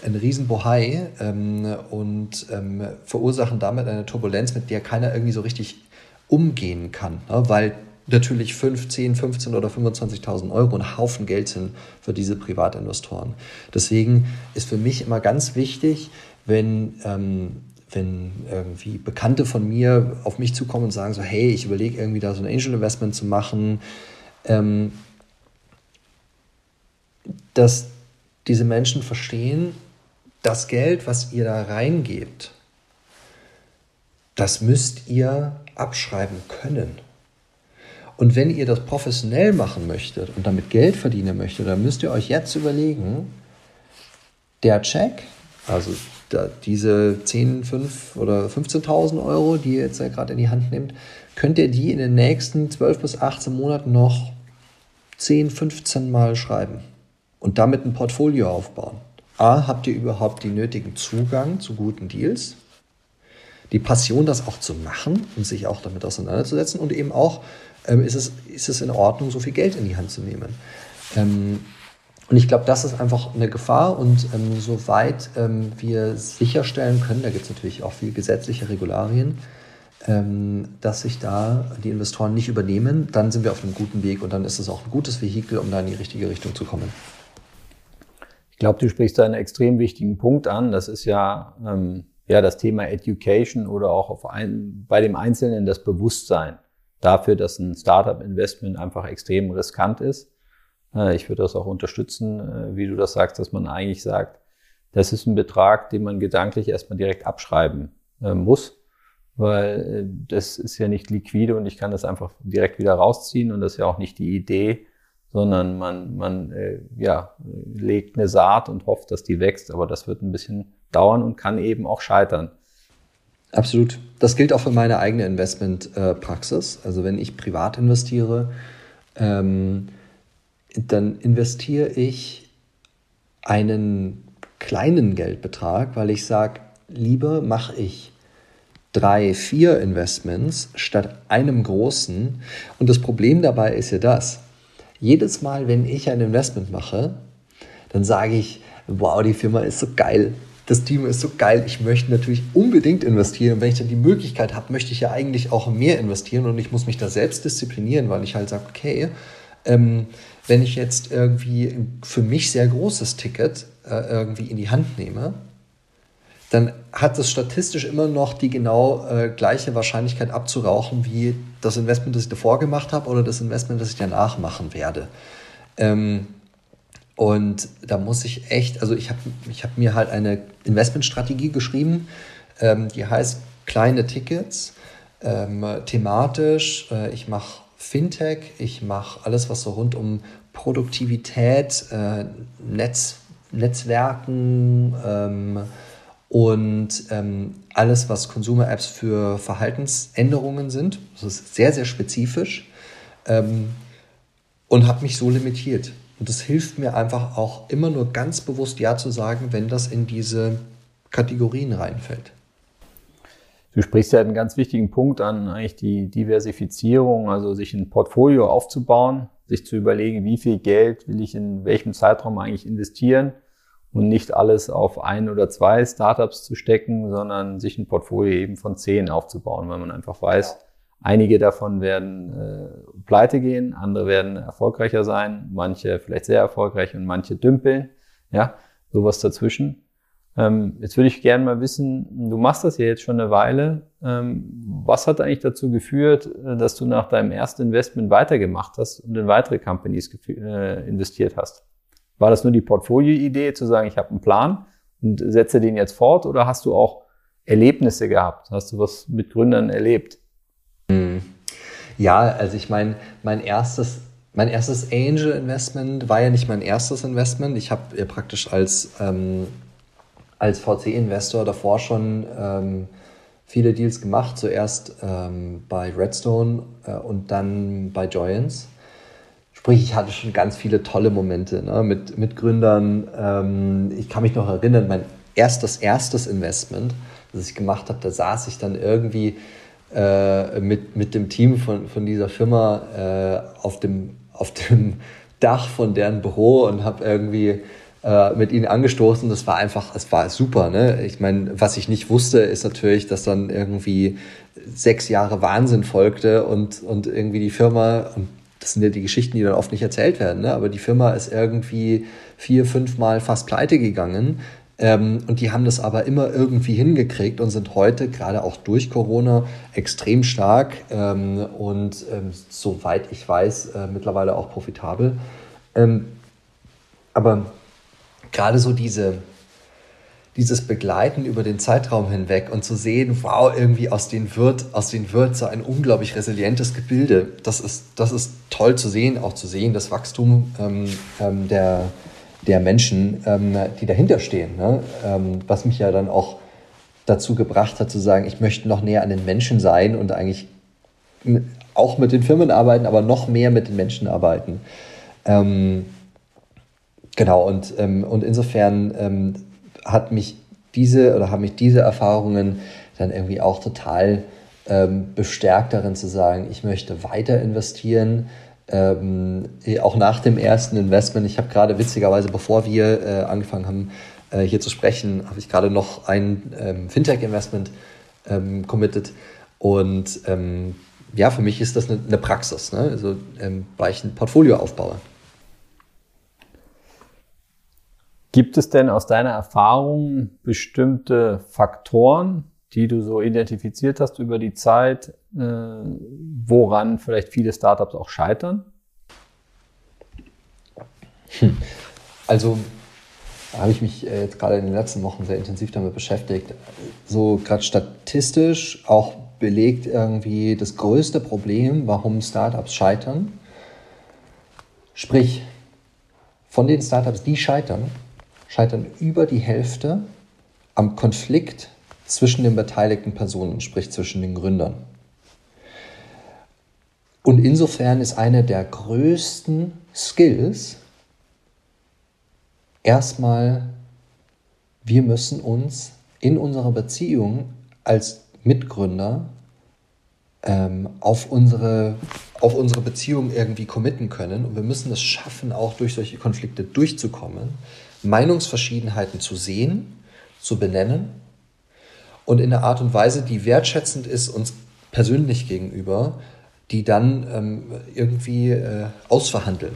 einen riesen Bohai ähm, und ähm, verursachen damit eine Turbulenz, mit der keiner irgendwie so richtig umgehen kann, ne? weil natürlich 5, 10, 15 oder 25.000 Euro ein Haufen Geld sind für diese Privatinvestoren. Deswegen ist für mich immer ganz wichtig, wenn, ähm, wenn irgendwie Bekannte von mir auf mich zukommen und sagen so, hey, ich überlege irgendwie da so ein Angel Investment zu machen, ähm, dass diese Menschen verstehen, das Geld, was ihr da reingebt, das müsst ihr abschreiben können. Und wenn ihr das professionell machen möchtet und damit Geld verdienen möchtet, dann müsst ihr euch jetzt überlegen, der Check, also diese 10, 5 oder 15.000 Euro, die ihr jetzt gerade in die Hand nehmt, könnt ihr die in den nächsten 12 bis 18 Monaten noch 10, 15 Mal schreiben und damit ein Portfolio aufbauen. A, habt ihr überhaupt den nötigen Zugang zu guten Deals? Die Passion, das auch zu machen und sich auch damit auseinanderzusetzen und eben auch ähm, ist, es, ist es in Ordnung, so viel Geld in die Hand zu nehmen. Ähm, und ich glaube, das ist einfach eine Gefahr und ähm, soweit ähm, wir sicherstellen können, da gibt es natürlich auch viel gesetzliche Regularien, ähm, dass sich da die Investoren nicht übernehmen, dann sind wir auf einem guten Weg und dann ist es auch ein gutes Vehikel, um da in die richtige Richtung zu kommen. Ich glaube, du sprichst da einen extrem wichtigen Punkt an. Das ist ja, ähm, ja das Thema Education oder auch ein, bei dem Einzelnen das Bewusstsein dafür, dass ein Startup-Investment einfach extrem riskant ist. Ich würde das auch unterstützen, äh, wie du das sagst, dass man eigentlich sagt, das ist ein Betrag, den man gedanklich erstmal direkt abschreiben äh, muss weil äh, das ist ja nicht liquide und ich kann das einfach direkt wieder rausziehen und das ist ja auch nicht die Idee, sondern man, man ja, legt eine Saat und hofft, dass die wächst, aber das wird ein bisschen dauern und kann eben auch scheitern. Absolut. Das gilt auch für meine eigene Investmentpraxis. also wenn ich privat investiere, ähm, dann investiere ich einen kleinen Geldbetrag, weil ich sage, lieber mache ich drei, vier Investments statt einem großen. Und das Problem dabei ist ja das. Jedes Mal, wenn ich ein Investment mache, dann sage ich, wow, die Firma ist so geil. Das Team ist so geil. Ich möchte natürlich unbedingt investieren. Und wenn ich dann die Möglichkeit habe, möchte ich ja eigentlich auch mehr investieren. Und ich muss mich da selbst disziplinieren, weil ich halt sage, okay, ähm, wenn ich jetzt irgendwie ein für mich sehr großes Ticket äh, irgendwie in die Hand nehme, dann hat es statistisch immer noch die genau äh, gleiche Wahrscheinlichkeit abzurauchen wie das Investment, das ich davor gemacht habe oder das Investment, das ich danach machen werde. Ähm, und da muss ich echt, also ich habe ich hab mir halt eine Investmentstrategie geschrieben, ähm, die heißt kleine Tickets, ähm, thematisch. Äh, ich mache Fintech, ich mache alles, was so rund um Produktivität, äh, Netz, Netzwerken, ähm, und ähm, alles, was Consumer-Apps für Verhaltensänderungen sind. Das ist sehr, sehr spezifisch ähm, und habe mich so limitiert. Und das hilft mir einfach auch immer nur ganz bewusst Ja zu sagen, wenn das in diese Kategorien reinfällt. Du sprichst ja einen ganz wichtigen Punkt an, eigentlich die Diversifizierung, also sich ein Portfolio aufzubauen, sich zu überlegen, wie viel Geld will ich in welchem Zeitraum eigentlich investieren und nicht alles auf ein oder zwei Startups zu stecken, sondern sich ein Portfolio eben von zehn aufzubauen, weil man einfach weiß, einige davon werden äh, pleite gehen, andere werden erfolgreicher sein, manche vielleicht sehr erfolgreich und manche dümpeln, ja, sowas dazwischen. Ähm, jetzt würde ich gerne mal wissen, du machst das ja jetzt schon eine Weile. Ähm, was hat eigentlich dazu geführt, äh, dass du nach deinem ersten Investment weitergemacht hast und in weitere Companies äh, investiert hast? War das nur die Portfolio-Idee, zu sagen, ich habe einen Plan und setze den jetzt fort oder hast du auch Erlebnisse gehabt? Hast du was mit Gründern erlebt? Hm. Ja, also ich meine, mein erstes, mein erstes Angel Investment war ja nicht mein erstes Investment. Ich habe ja praktisch als, ähm, als VC-Investor davor schon ähm, viele Deals gemacht. Zuerst ähm, bei Redstone äh, und dann bei Joyance. Sprich, ich hatte schon ganz viele tolle Momente ne, mit, mit Gründern. Ähm, ich kann mich noch erinnern, mein erstes, erstes Investment, das ich gemacht habe, da saß ich dann irgendwie äh, mit, mit dem Team von, von dieser Firma äh, auf, dem, auf dem Dach von deren Büro und habe irgendwie äh, mit ihnen angestoßen. Das war einfach, es war super. Ne? Ich meine, was ich nicht wusste, ist natürlich, dass dann irgendwie sechs Jahre Wahnsinn folgte und, und irgendwie die Firma, und das sind ja die Geschichten, die dann oft nicht erzählt werden, ne? aber die Firma ist irgendwie vier, fünf Mal fast pleite gegangen. Ähm, und die haben das aber immer irgendwie hingekriegt und sind heute, gerade auch durch Corona, extrem stark ähm, und ähm, soweit ich weiß, äh, mittlerweile auch profitabel. Ähm, aber gerade so diese, dieses Begleiten über den Zeitraum hinweg und zu sehen, wow, irgendwie aus den wird, aus den wird so ein unglaublich resilientes Gebilde. Das ist, das ist toll zu sehen, auch zu sehen, das Wachstum ähm, ähm, der, der Menschen, ähm, die dahinter stehen. Ne? Ähm, was mich ja dann auch dazu gebracht hat, zu sagen, ich möchte noch näher an den Menschen sein und eigentlich auch mit den Firmen arbeiten, aber noch mehr mit den Menschen arbeiten. Ähm, genau, und, ähm, und insofern hat mich diese oder haben mich diese Erfahrungen dann irgendwie auch total ähm, bestärkt darin zu sagen, ich möchte weiter investieren. Ähm, auch nach dem ersten Investment, ich habe gerade witzigerweise, bevor wir äh, angefangen haben, äh, hier zu sprechen, habe ich gerade noch ein ähm, Fintech-Investment ähm, committed. Und ähm, ja, für mich ist das eine, eine Praxis, ne? also, ähm, weil ich ein Portfolio aufbaue. Gibt es denn aus deiner Erfahrung bestimmte Faktoren, die du so identifiziert hast über die Zeit, äh, woran vielleicht viele Startups auch scheitern? Hm. Also habe ich mich äh, jetzt gerade in den letzten Wochen sehr intensiv damit beschäftigt. So gerade statistisch auch belegt irgendwie das größte Problem, warum Startups scheitern. Sprich, von den Startups, die scheitern, scheitern über die Hälfte am Konflikt zwischen den beteiligten Personen, sprich zwischen den Gründern. Und insofern ist eine der größten Skills erstmal, wir müssen uns in unserer Beziehung als Mitgründer ähm, auf, unsere, auf unsere Beziehung irgendwie committen können. Und wir müssen es schaffen, auch durch solche Konflikte durchzukommen, Meinungsverschiedenheiten zu sehen, zu benennen und in einer Art und Weise, die wertschätzend ist uns persönlich gegenüber, die dann ähm, irgendwie äh, ausverhandeln.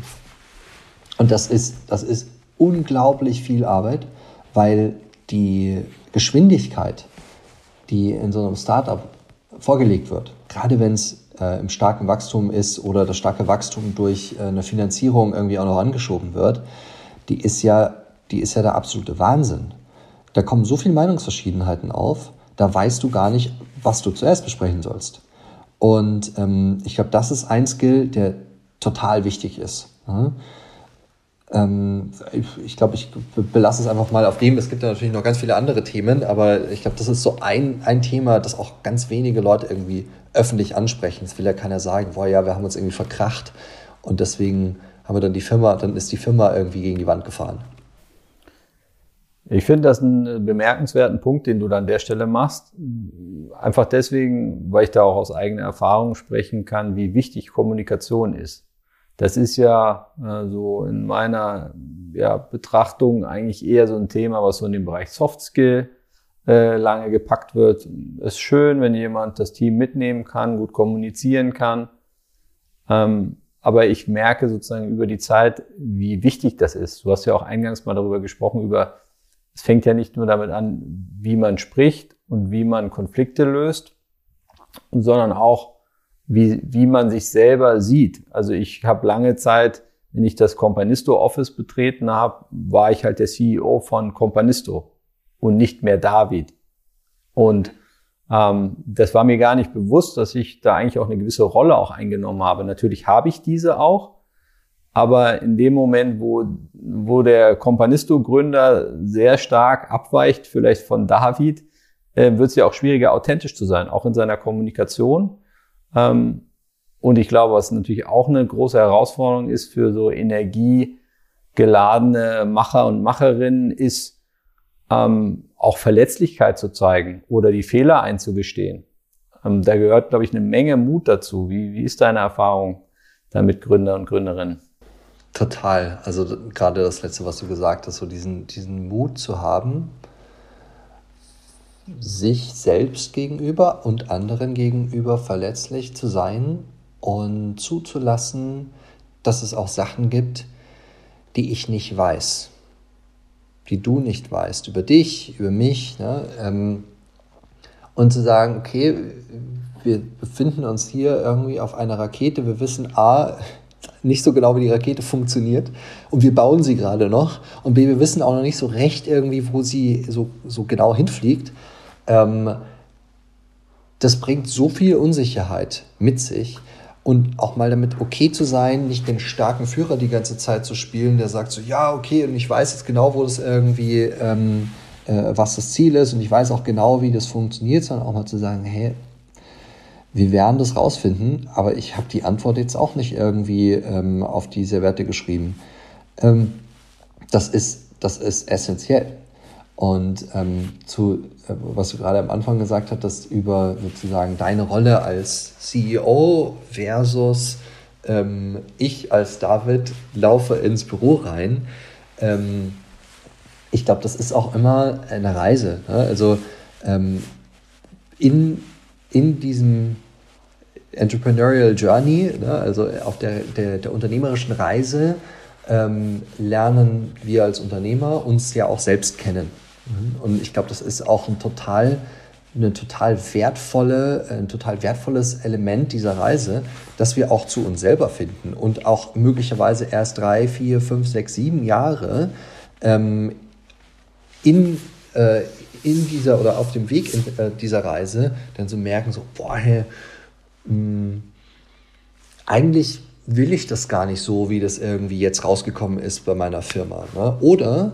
Und das ist, das ist unglaublich viel Arbeit, weil die Geschwindigkeit, die in so einem Startup vorgelegt wird, gerade wenn es äh, im starken Wachstum ist oder das starke Wachstum durch äh, eine Finanzierung irgendwie auch noch angeschoben wird, die ist ja, die ist ja der absolute Wahnsinn. Da kommen so viele Meinungsverschiedenheiten auf, da weißt du gar nicht, was du zuerst besprechen sollst. Und ähm, ich glaube, das ist ein Skill, der total wichtig ist. Ja? Ähm, ich glaube, ich belasse es einfach mal auf dem. Es gibt ja natürlich noch ganz viele andere Themen, aber ich glaube, das ist so ein, ein Thema, das auch ganz wenige Leute irgendwie öffentlich ansprechen. Es will ja keiner sagen, boah, ja, wir haben uns irgendwie verkracht und deswegen haben wir dann die Firma, dann ist die Firma irgendwie gegen die Wand gefahren. Ich finde das einen bemerkenswerten Punkt, den du da an der Stelle machst. Einfach deswegen, weil ich da auch aus eigener Erfahrung sprechen kann, wie wichtig Kommunikation ist. Das ist ja äh, so in meiner ja, Betrachtung eigentlich eher so ein Thema, was so in den Bereich Soft Skill äh, lange gepackt wird. Es ist schön, wenn jemand das Team mitnehmen kann, gut kommunizieren kann. Ähm, aber ich merke sozusagen über die Zeit, wie wichtig das ist. Du hast ja auch eingangs mal darüber gesprochen, über, es fängt ja nicht nur damit an, wie man spricht und wie man Konflikte löst, sondern auch, wie, wie man sich selber sieht. Also ich habe lange Zeit, wenn ich das Companisto Office betreten habe, war ich halt der CEO von Companisto und nicht mehr David. Und ähm, das war mir gar nicht bewusst, dass ich da eigentlich auch eine gewisse Rolle auch eingenommen habe. Natürlich habe ich diese auch, aber in dem Moment, wo, wo der Companisto-Gründer sehr stark abweicht, vielleicht von David, äh, wird es ja auch schwieriger, authentisch zu sein, auch in seiner Kommunikation. Ähm, und ich glaube, was natürlich auch eine große Herausforderung ist für so energiegeladene Macher und Macherinnen, ist ähm, auch Verletzlichkeit zu zeigen oder die Fehler einzugestehen. Ähm, da gehört, glaube ich, eine Menge Mut dazu. Wie, wie ist deine Erfahrung da mit Gründer und Gründerinnen? Total. Also gerade das Letzte, was du gesagt hast, so diesen, diesen Mut zu haben, sich selbst gegenüber und anderen gegenüber verletzlich zu sein und zuzulassen, dass es auch Sachen gibt, die ich nicht weiß, die du nicht weißt, über dich, über mich. Ne? Ähm, und zu sagen, okay, wir befinden uns hier irgendwie auf einer Rakete, wir wissen A, nicht so genau, wie die Rakete funktioniert. Und wir bauen sie gerade noch. Und wir wissen auch noch nicht so recht irgendwie, wo sie so, so genau hinfliegt. Ähm, das bringt so viel Unsicherheit mit sich. Und auch mal damit okay zu sein, nicht den starken Führer die ganze Zeit zu spielen, der sagt so, ja, okay, und ich weiß jetzt genau, wo das irgendwie, ähm, äh, was das Ziel ist. Und ich weiß auch genau, wie das funktioniert, sondern auch mal zu sagen, hey, wir werden das rausfinden, aber ich habe die Antwort jetzt auch nicht irgendwie ähm, auf die Servette geschrieben. Ähm, das, ist, das ist essentiell. Und ähm, zu, äh, was du gerade am Anfang gesagt hast, über sozusagen deine Rolle als CEO versus ähm, ich als David laufe ins Büro rein. Ähm, ich glaube, das ist auch immer eine Reise. Ne? Also ähm, in, in diesem Entrepreneurial Journey, ne, also auf der, der, der unternehmerischen Reise, ähm, lernen wir als Unternehmer uns ja auch selbst kennen. Mhm. Und ich glaube, das ist auch ein total, eine total wertvolle, ein total wertvolles Element dieser Reise, dass wir auch zu uns selber finden und auch möglicherweise erst drei, vier, fünf, sechs, sieben Jahre ähm, in, äh, in dieser oder auf dem Weg in äh, dieser Reise dann so merken, so, boah, hey, hm, eigentlich will ich das gar nicht so, wie das irgendwie jetzt rausgekommen ist bei meiner Firma. Ne? Oder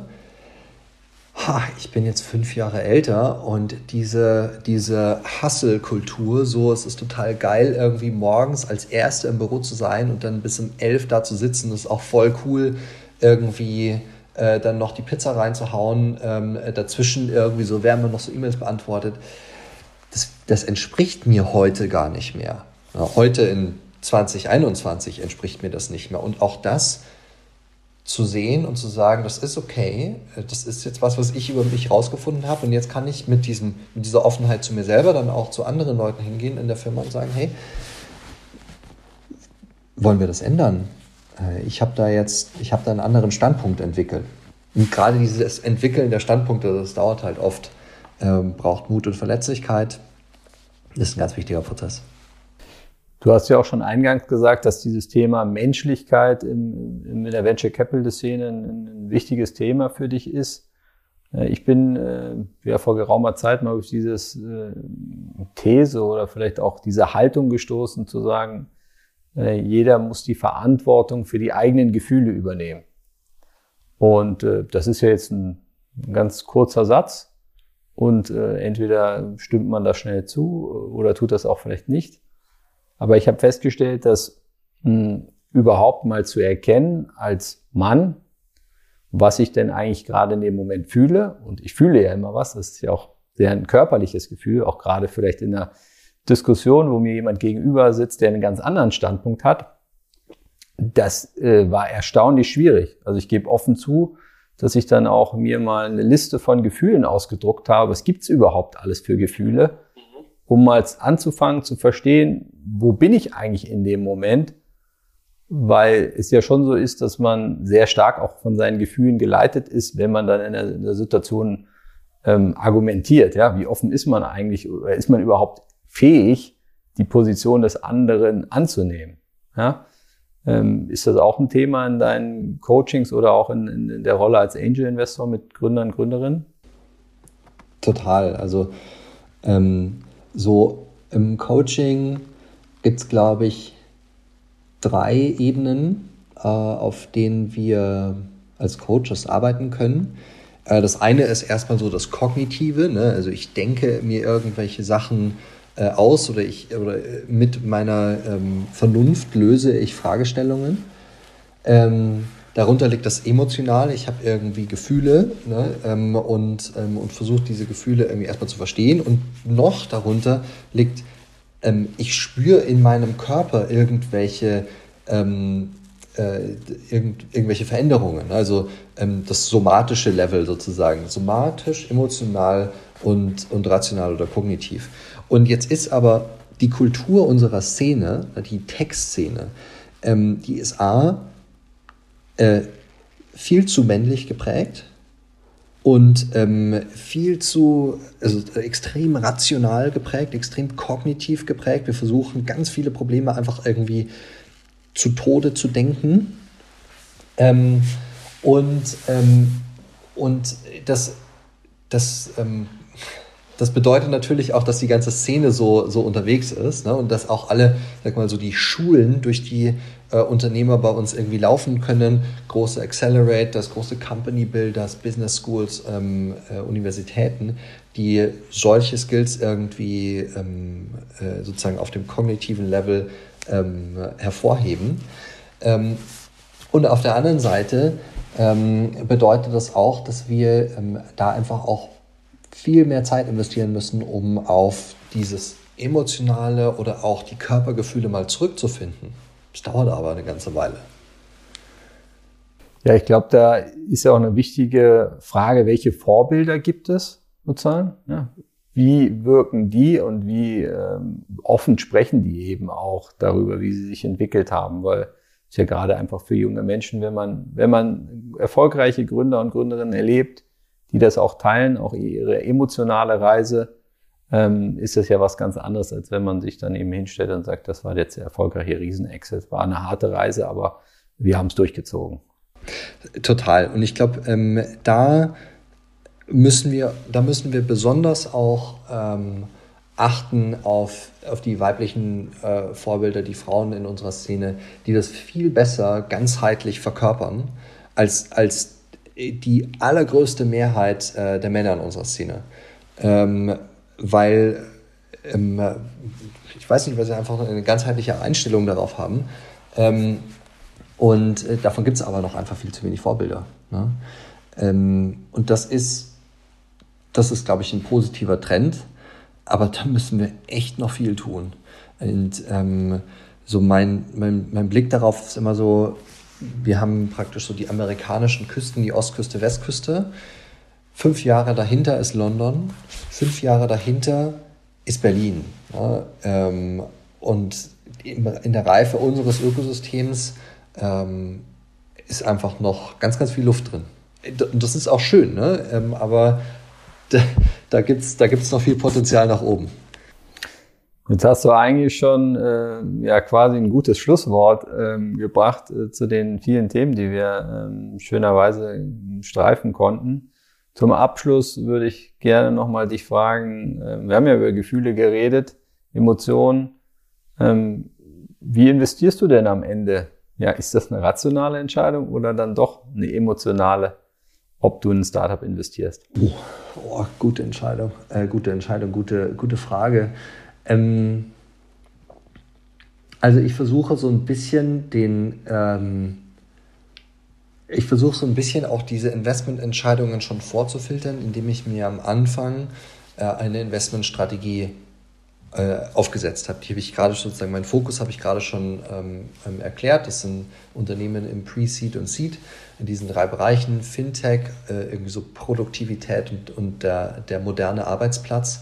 ha, ich bin jetzt fünf Jahre älter und diese, diese Hustle-Kultur, so es ist total geil, irgendwie morgens als Erster im Büro zu sein und dann bis um elf da zu sitzen, das ist auch voll cool, irgendwie äh, dann noch die Pizza reinzuhauen, ähm, dazwischen irgendwie so werden wir noch so E-Mails beantwortet. Das, das entspricht mir heute gar nicht mehr. Heute in 2021 entspricht mir das nicht mehr. Und auch das zu sehen und zu sagen, das ist okay, das ist jetzt was, was ich über mich rausgefunden habe und jetzt kann ich mit, diesem, mit dieser Offenheit zu mir selber dann auch zu anderen Leuten hingehen in der Firma und sagen, hey, wollen wir das ändern? Äh, ich habe da jetzt, ich habe da einen anderen Standpunkt entwickelt. Und gerade dieses Entwickeln der Standpunkte, das dauert halt oft, ähm, braucht Mut und Verletzlichkeit. Das ist ein ganz wichtiger Prozess. Du hast ja auch schon eingangs gesagt, dass dieses Thema Menschlichkeit in, in der Venture Capital Szene ein, ein, wichtiges Thema für dich ist. Äh, ich bin äh, ja vor geraumer Zeit mal auf dieses äh, These oder vielleicht auch diese Haltung gestoßen, zu sagen, äh, jeder muss die Verantwortung für die eigenen Gefühle übernehmen. Und äh, das ist ja jetzt ein, ein ganz kurzer Satz. Und äh, entweder stimmt man da schnell zu oder tut das auch vielleicht nicht. Aber ich habe festgestellt, dass mh, hm, überhaupt mal zu erkennen als Mann, was ich denn eigentlich gerade in dem Moment fühle. Und ich fühle ja immer was. Das ist ja auch sehr ein körperliches Gefühl, auch gerade vielleicht in einer Diskussion, wo mir jemand gegenüber sitzt, der einen ganz anderen Standpunkt hat. Das äh, war erstaunlich schwierig. Also ich gebe offen zu, dass ich dann auch mir mal eine Liste von Gefühlen ausgedruckt habe. Was gibt's überhaupt alles für Gefühle? um mal anzufangen zu verstehen, wo bin ich eigentlich in dem Moment, weil es ja schon so ist, dass man sehr stark auch von seinen Gefühlen geleitet ist, wenn man dann in der, in der Situation ähm, argumentiert. Ja, wie offen ist man eigentlich oder ist man überhaupt fähig, die Position des anderen anzunehmen? Ja, ist das auch ein Thema in deinen Coachings oder auch in, in, der Rolle als Angel Investor mit Gründern und Gründerinnen? Total. Also ähm, so im Coaching gibt es, glaube ich, drei Ebenen, äh, auf denen wir als Coaches arbeiten können. Äh, das eine ist erstmal so das Kognitive, ne? also ich denke mir irgendwelche Sachen äh, aus oder ich oder mit meiner ähm, Vernunft löse ich Fragestellungen. Ähm, Darunter liegt das Emotionale. Ich habe irgendwie Gefühle ne, ähm, und, ähm, und versuche diese Gefühle irgendwie erstmal zu verstehen. Und noch darunter liegt, ähm, ich spüre in meinem Körper irgendwelche, ähm, äh, irgend, irgendwelche Veränderungen. Also ähm, das somatische Level sozusagen. Somatisch, emotional und, und rational oder kognitiv. Und jetzt ist aber die Kultur unserer Szene, die Textszene, ähm, die ist A, äh, viel zu männlich geprägt und ähm, viel zu, also extrem rational geprägt, extrem kognitiv geprägt. Wir versuchen ganz viele Probleme einfach irgendwie zu Tode zu denken. Ähm, und, ähm, und das, das, ähm, das bedeutet natürlich auch, dass die ganze Szene so, so unterwegs ist ne? und dass auch alle, sag mal so, die Schulen, durch die äh, Unternehmer bei uns irgendwie laufen können. Große Accelerate, das große Company Builders, Business Schools, ähm, äh, Universitäten, die solche Skills irgendwie ähm, äh, sozusagen auf dem kognitiven Level ähm, hervorheben. Ähm, und auf der anderen Seite ähm, bedeutet das auch, dass wir ähm, da einfach auch viel mehr Zeit investieren müssen, um auf dieses emotionale oder auch die Körpergefühle mal zurückzufinden. Es dauert aber eine ganze Weile. Ja, ich glaube, da ist ja auch eine wichtige Frage, welche Vorbilder gibt es sozusagen? Ja, wie wirken die und wie ähm, offen sprechen die eben auch darüber, wie sie sich entwickelt haben, weil es ja gerade einfach für junge Menschen, wenn man, wenn man erfolgreiche Gründer und Gründerinnen erlebt, die das auch teilen, auch ihre emotionale Reise, ähm, ist das ja was ganz anderes, als wenn man sich dann eben hinstellt und sagt, das war jetzt der erfolgreiche Riesenexit, war eine harte Reise, aber wir haben es durchgezogen. Total. Und ich glaube, ähm, da müssen wir, da müssen wir besonders auch ähm, achten auf, auf die weiblichen äh, Vorbilder, die Frauen in unserer Szene, die das viel besser ganzheitlich verkörpern als, als die allergrößte Mehrheit äh, der Männer in unserer Szene. Ähm, weil ähm, ich weiß nicht, weil sie einfach eine ganzheitliche Einstellung darauf haben. Ähm, und äh, davon gibt es aber noch einfach viel zu wenig Vorbilder. Ne? Ähm, und das ist das ist, glaube ich, ein positiver Trend. Aber da müssen wir echt noch viel tun. Und ähm, so mein, mein, mein Blick darauf ist immer so, wir haben praktisch so die amerikanischen Küsten, die Ostküste, Westküste. Fünf Jahre dahinter ist London, fünf Jahre dahinter ist Berlin. Ja, ähm, und in der Reife unseres Ökosystems ähm, ist einfach noch ganz, ganz viel Luft drin. Und das ist auch schön, ne? Ähm, aber da, da gibt es da gibt's noch viel Potenzial nach oben. Jetzt hast du eigentlich schon äh, ja quasi ein gutes Schlusswort ähm, gebracht äh, zu den vielen Themen, die wir ähm, schönerweise streifen konnten. Zum Abschluss würde ich gerne nochmal dich fragen, äh, wir haben ja über Gefühle geredet, Emotionen. Ähm, wie investierst du denn am Ende? Ja, ist das eine rationale Entscheidung oder dann doch eine emotionale? ob du in ein Startup investierst? Oh, oh gute Entscheidung, äh, gute Entscheidung, gute, gute Frage. Ähm, also ich versuche so ein bisschen den, ähm, ich versuche so ein bisschen auch diese Investmententscheidungen schon vorzufiltern, indem ich mir am Anfang äh, eine Investmentstrategie äh, aufgesetzt habe. Die habe ich gerade sozusagen, meinen Fokus habe ich gerade schon ähm, ähm, erklärt. Das sind Unternehmen im Pre-Seed und Seed in diesen drei Bereichen, Fintech, äh, irgendwie so Produktivität und, und der, der moderne Arbeitsplatz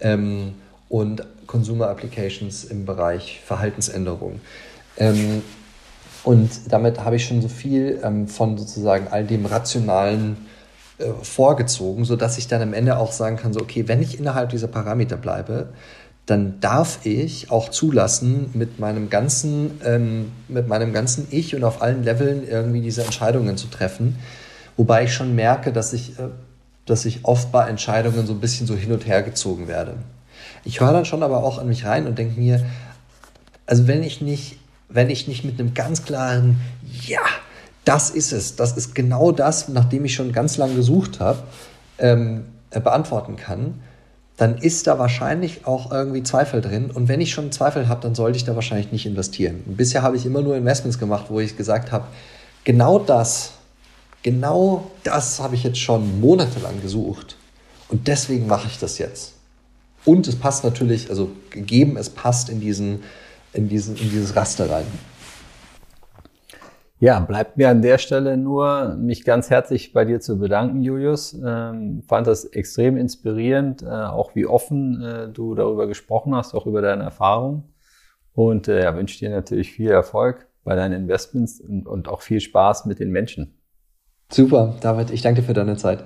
ähm, und Consumer Applications im Bereich Verhaltensänderung. Ähm, und damit habe ich schon so viel ähm, von sozusagen all dem Rationalen äh, vorgezogen, sodass ich dann am Ende auch sagen kann, so, okay, wenn ich innerhalb dieser Parameter bleibe, dann darf ich auch zulassen, mit meinem ganzen, ähm, mit meinem ganzen Ich und auf allen Leveln irgendwie diese Entscheidungen zu treffen. Wobei ich schon merke, dass ich, äh, dass ich oft bei Entscheidungen so ein bisschen so hin und her gezogen werde. Ich höre dann schon aber auch an mich rein und denke mir, also wenn ich nicht, wenn ich nicht mit einem ganz klaren Ja, das ist es, das ist genau das, nachdem ich schon ganz lange gesucht habe, ähm, äh, beantworten kann, dann ist da wahrscheinlich auch irgendwie Zweifel drin. Und wenn ich schon Zweifel habe, dann sollte ich da wahrscheinlich nicht investieren. Und bisher habe ich immer nur Investments gemacht, wo ich gesagt habe, genau das, genau das habe ich jetzt schon monatelang gesucht. Und deswegen mache ich das jetzt. Und es passt natürlich, also gegeben, es passt in, diesen, in, diesen, in dieses Raster rein. Ja, bleibt mir an der Stelle nur, mich ganz herzlich bei dir zu bedanken, Julius. Ähm, fand das extrem inspirierend, äh, auch wie offen äh, du darüber gesprochen hast, auch über deine Erfahrung. Und äh, ja, wünsche dir natürlich viel Erfolg bei deinen Investments und, und auch viel Spaß mit den Menschen. Super, David, ich danke dir für deine Zeit.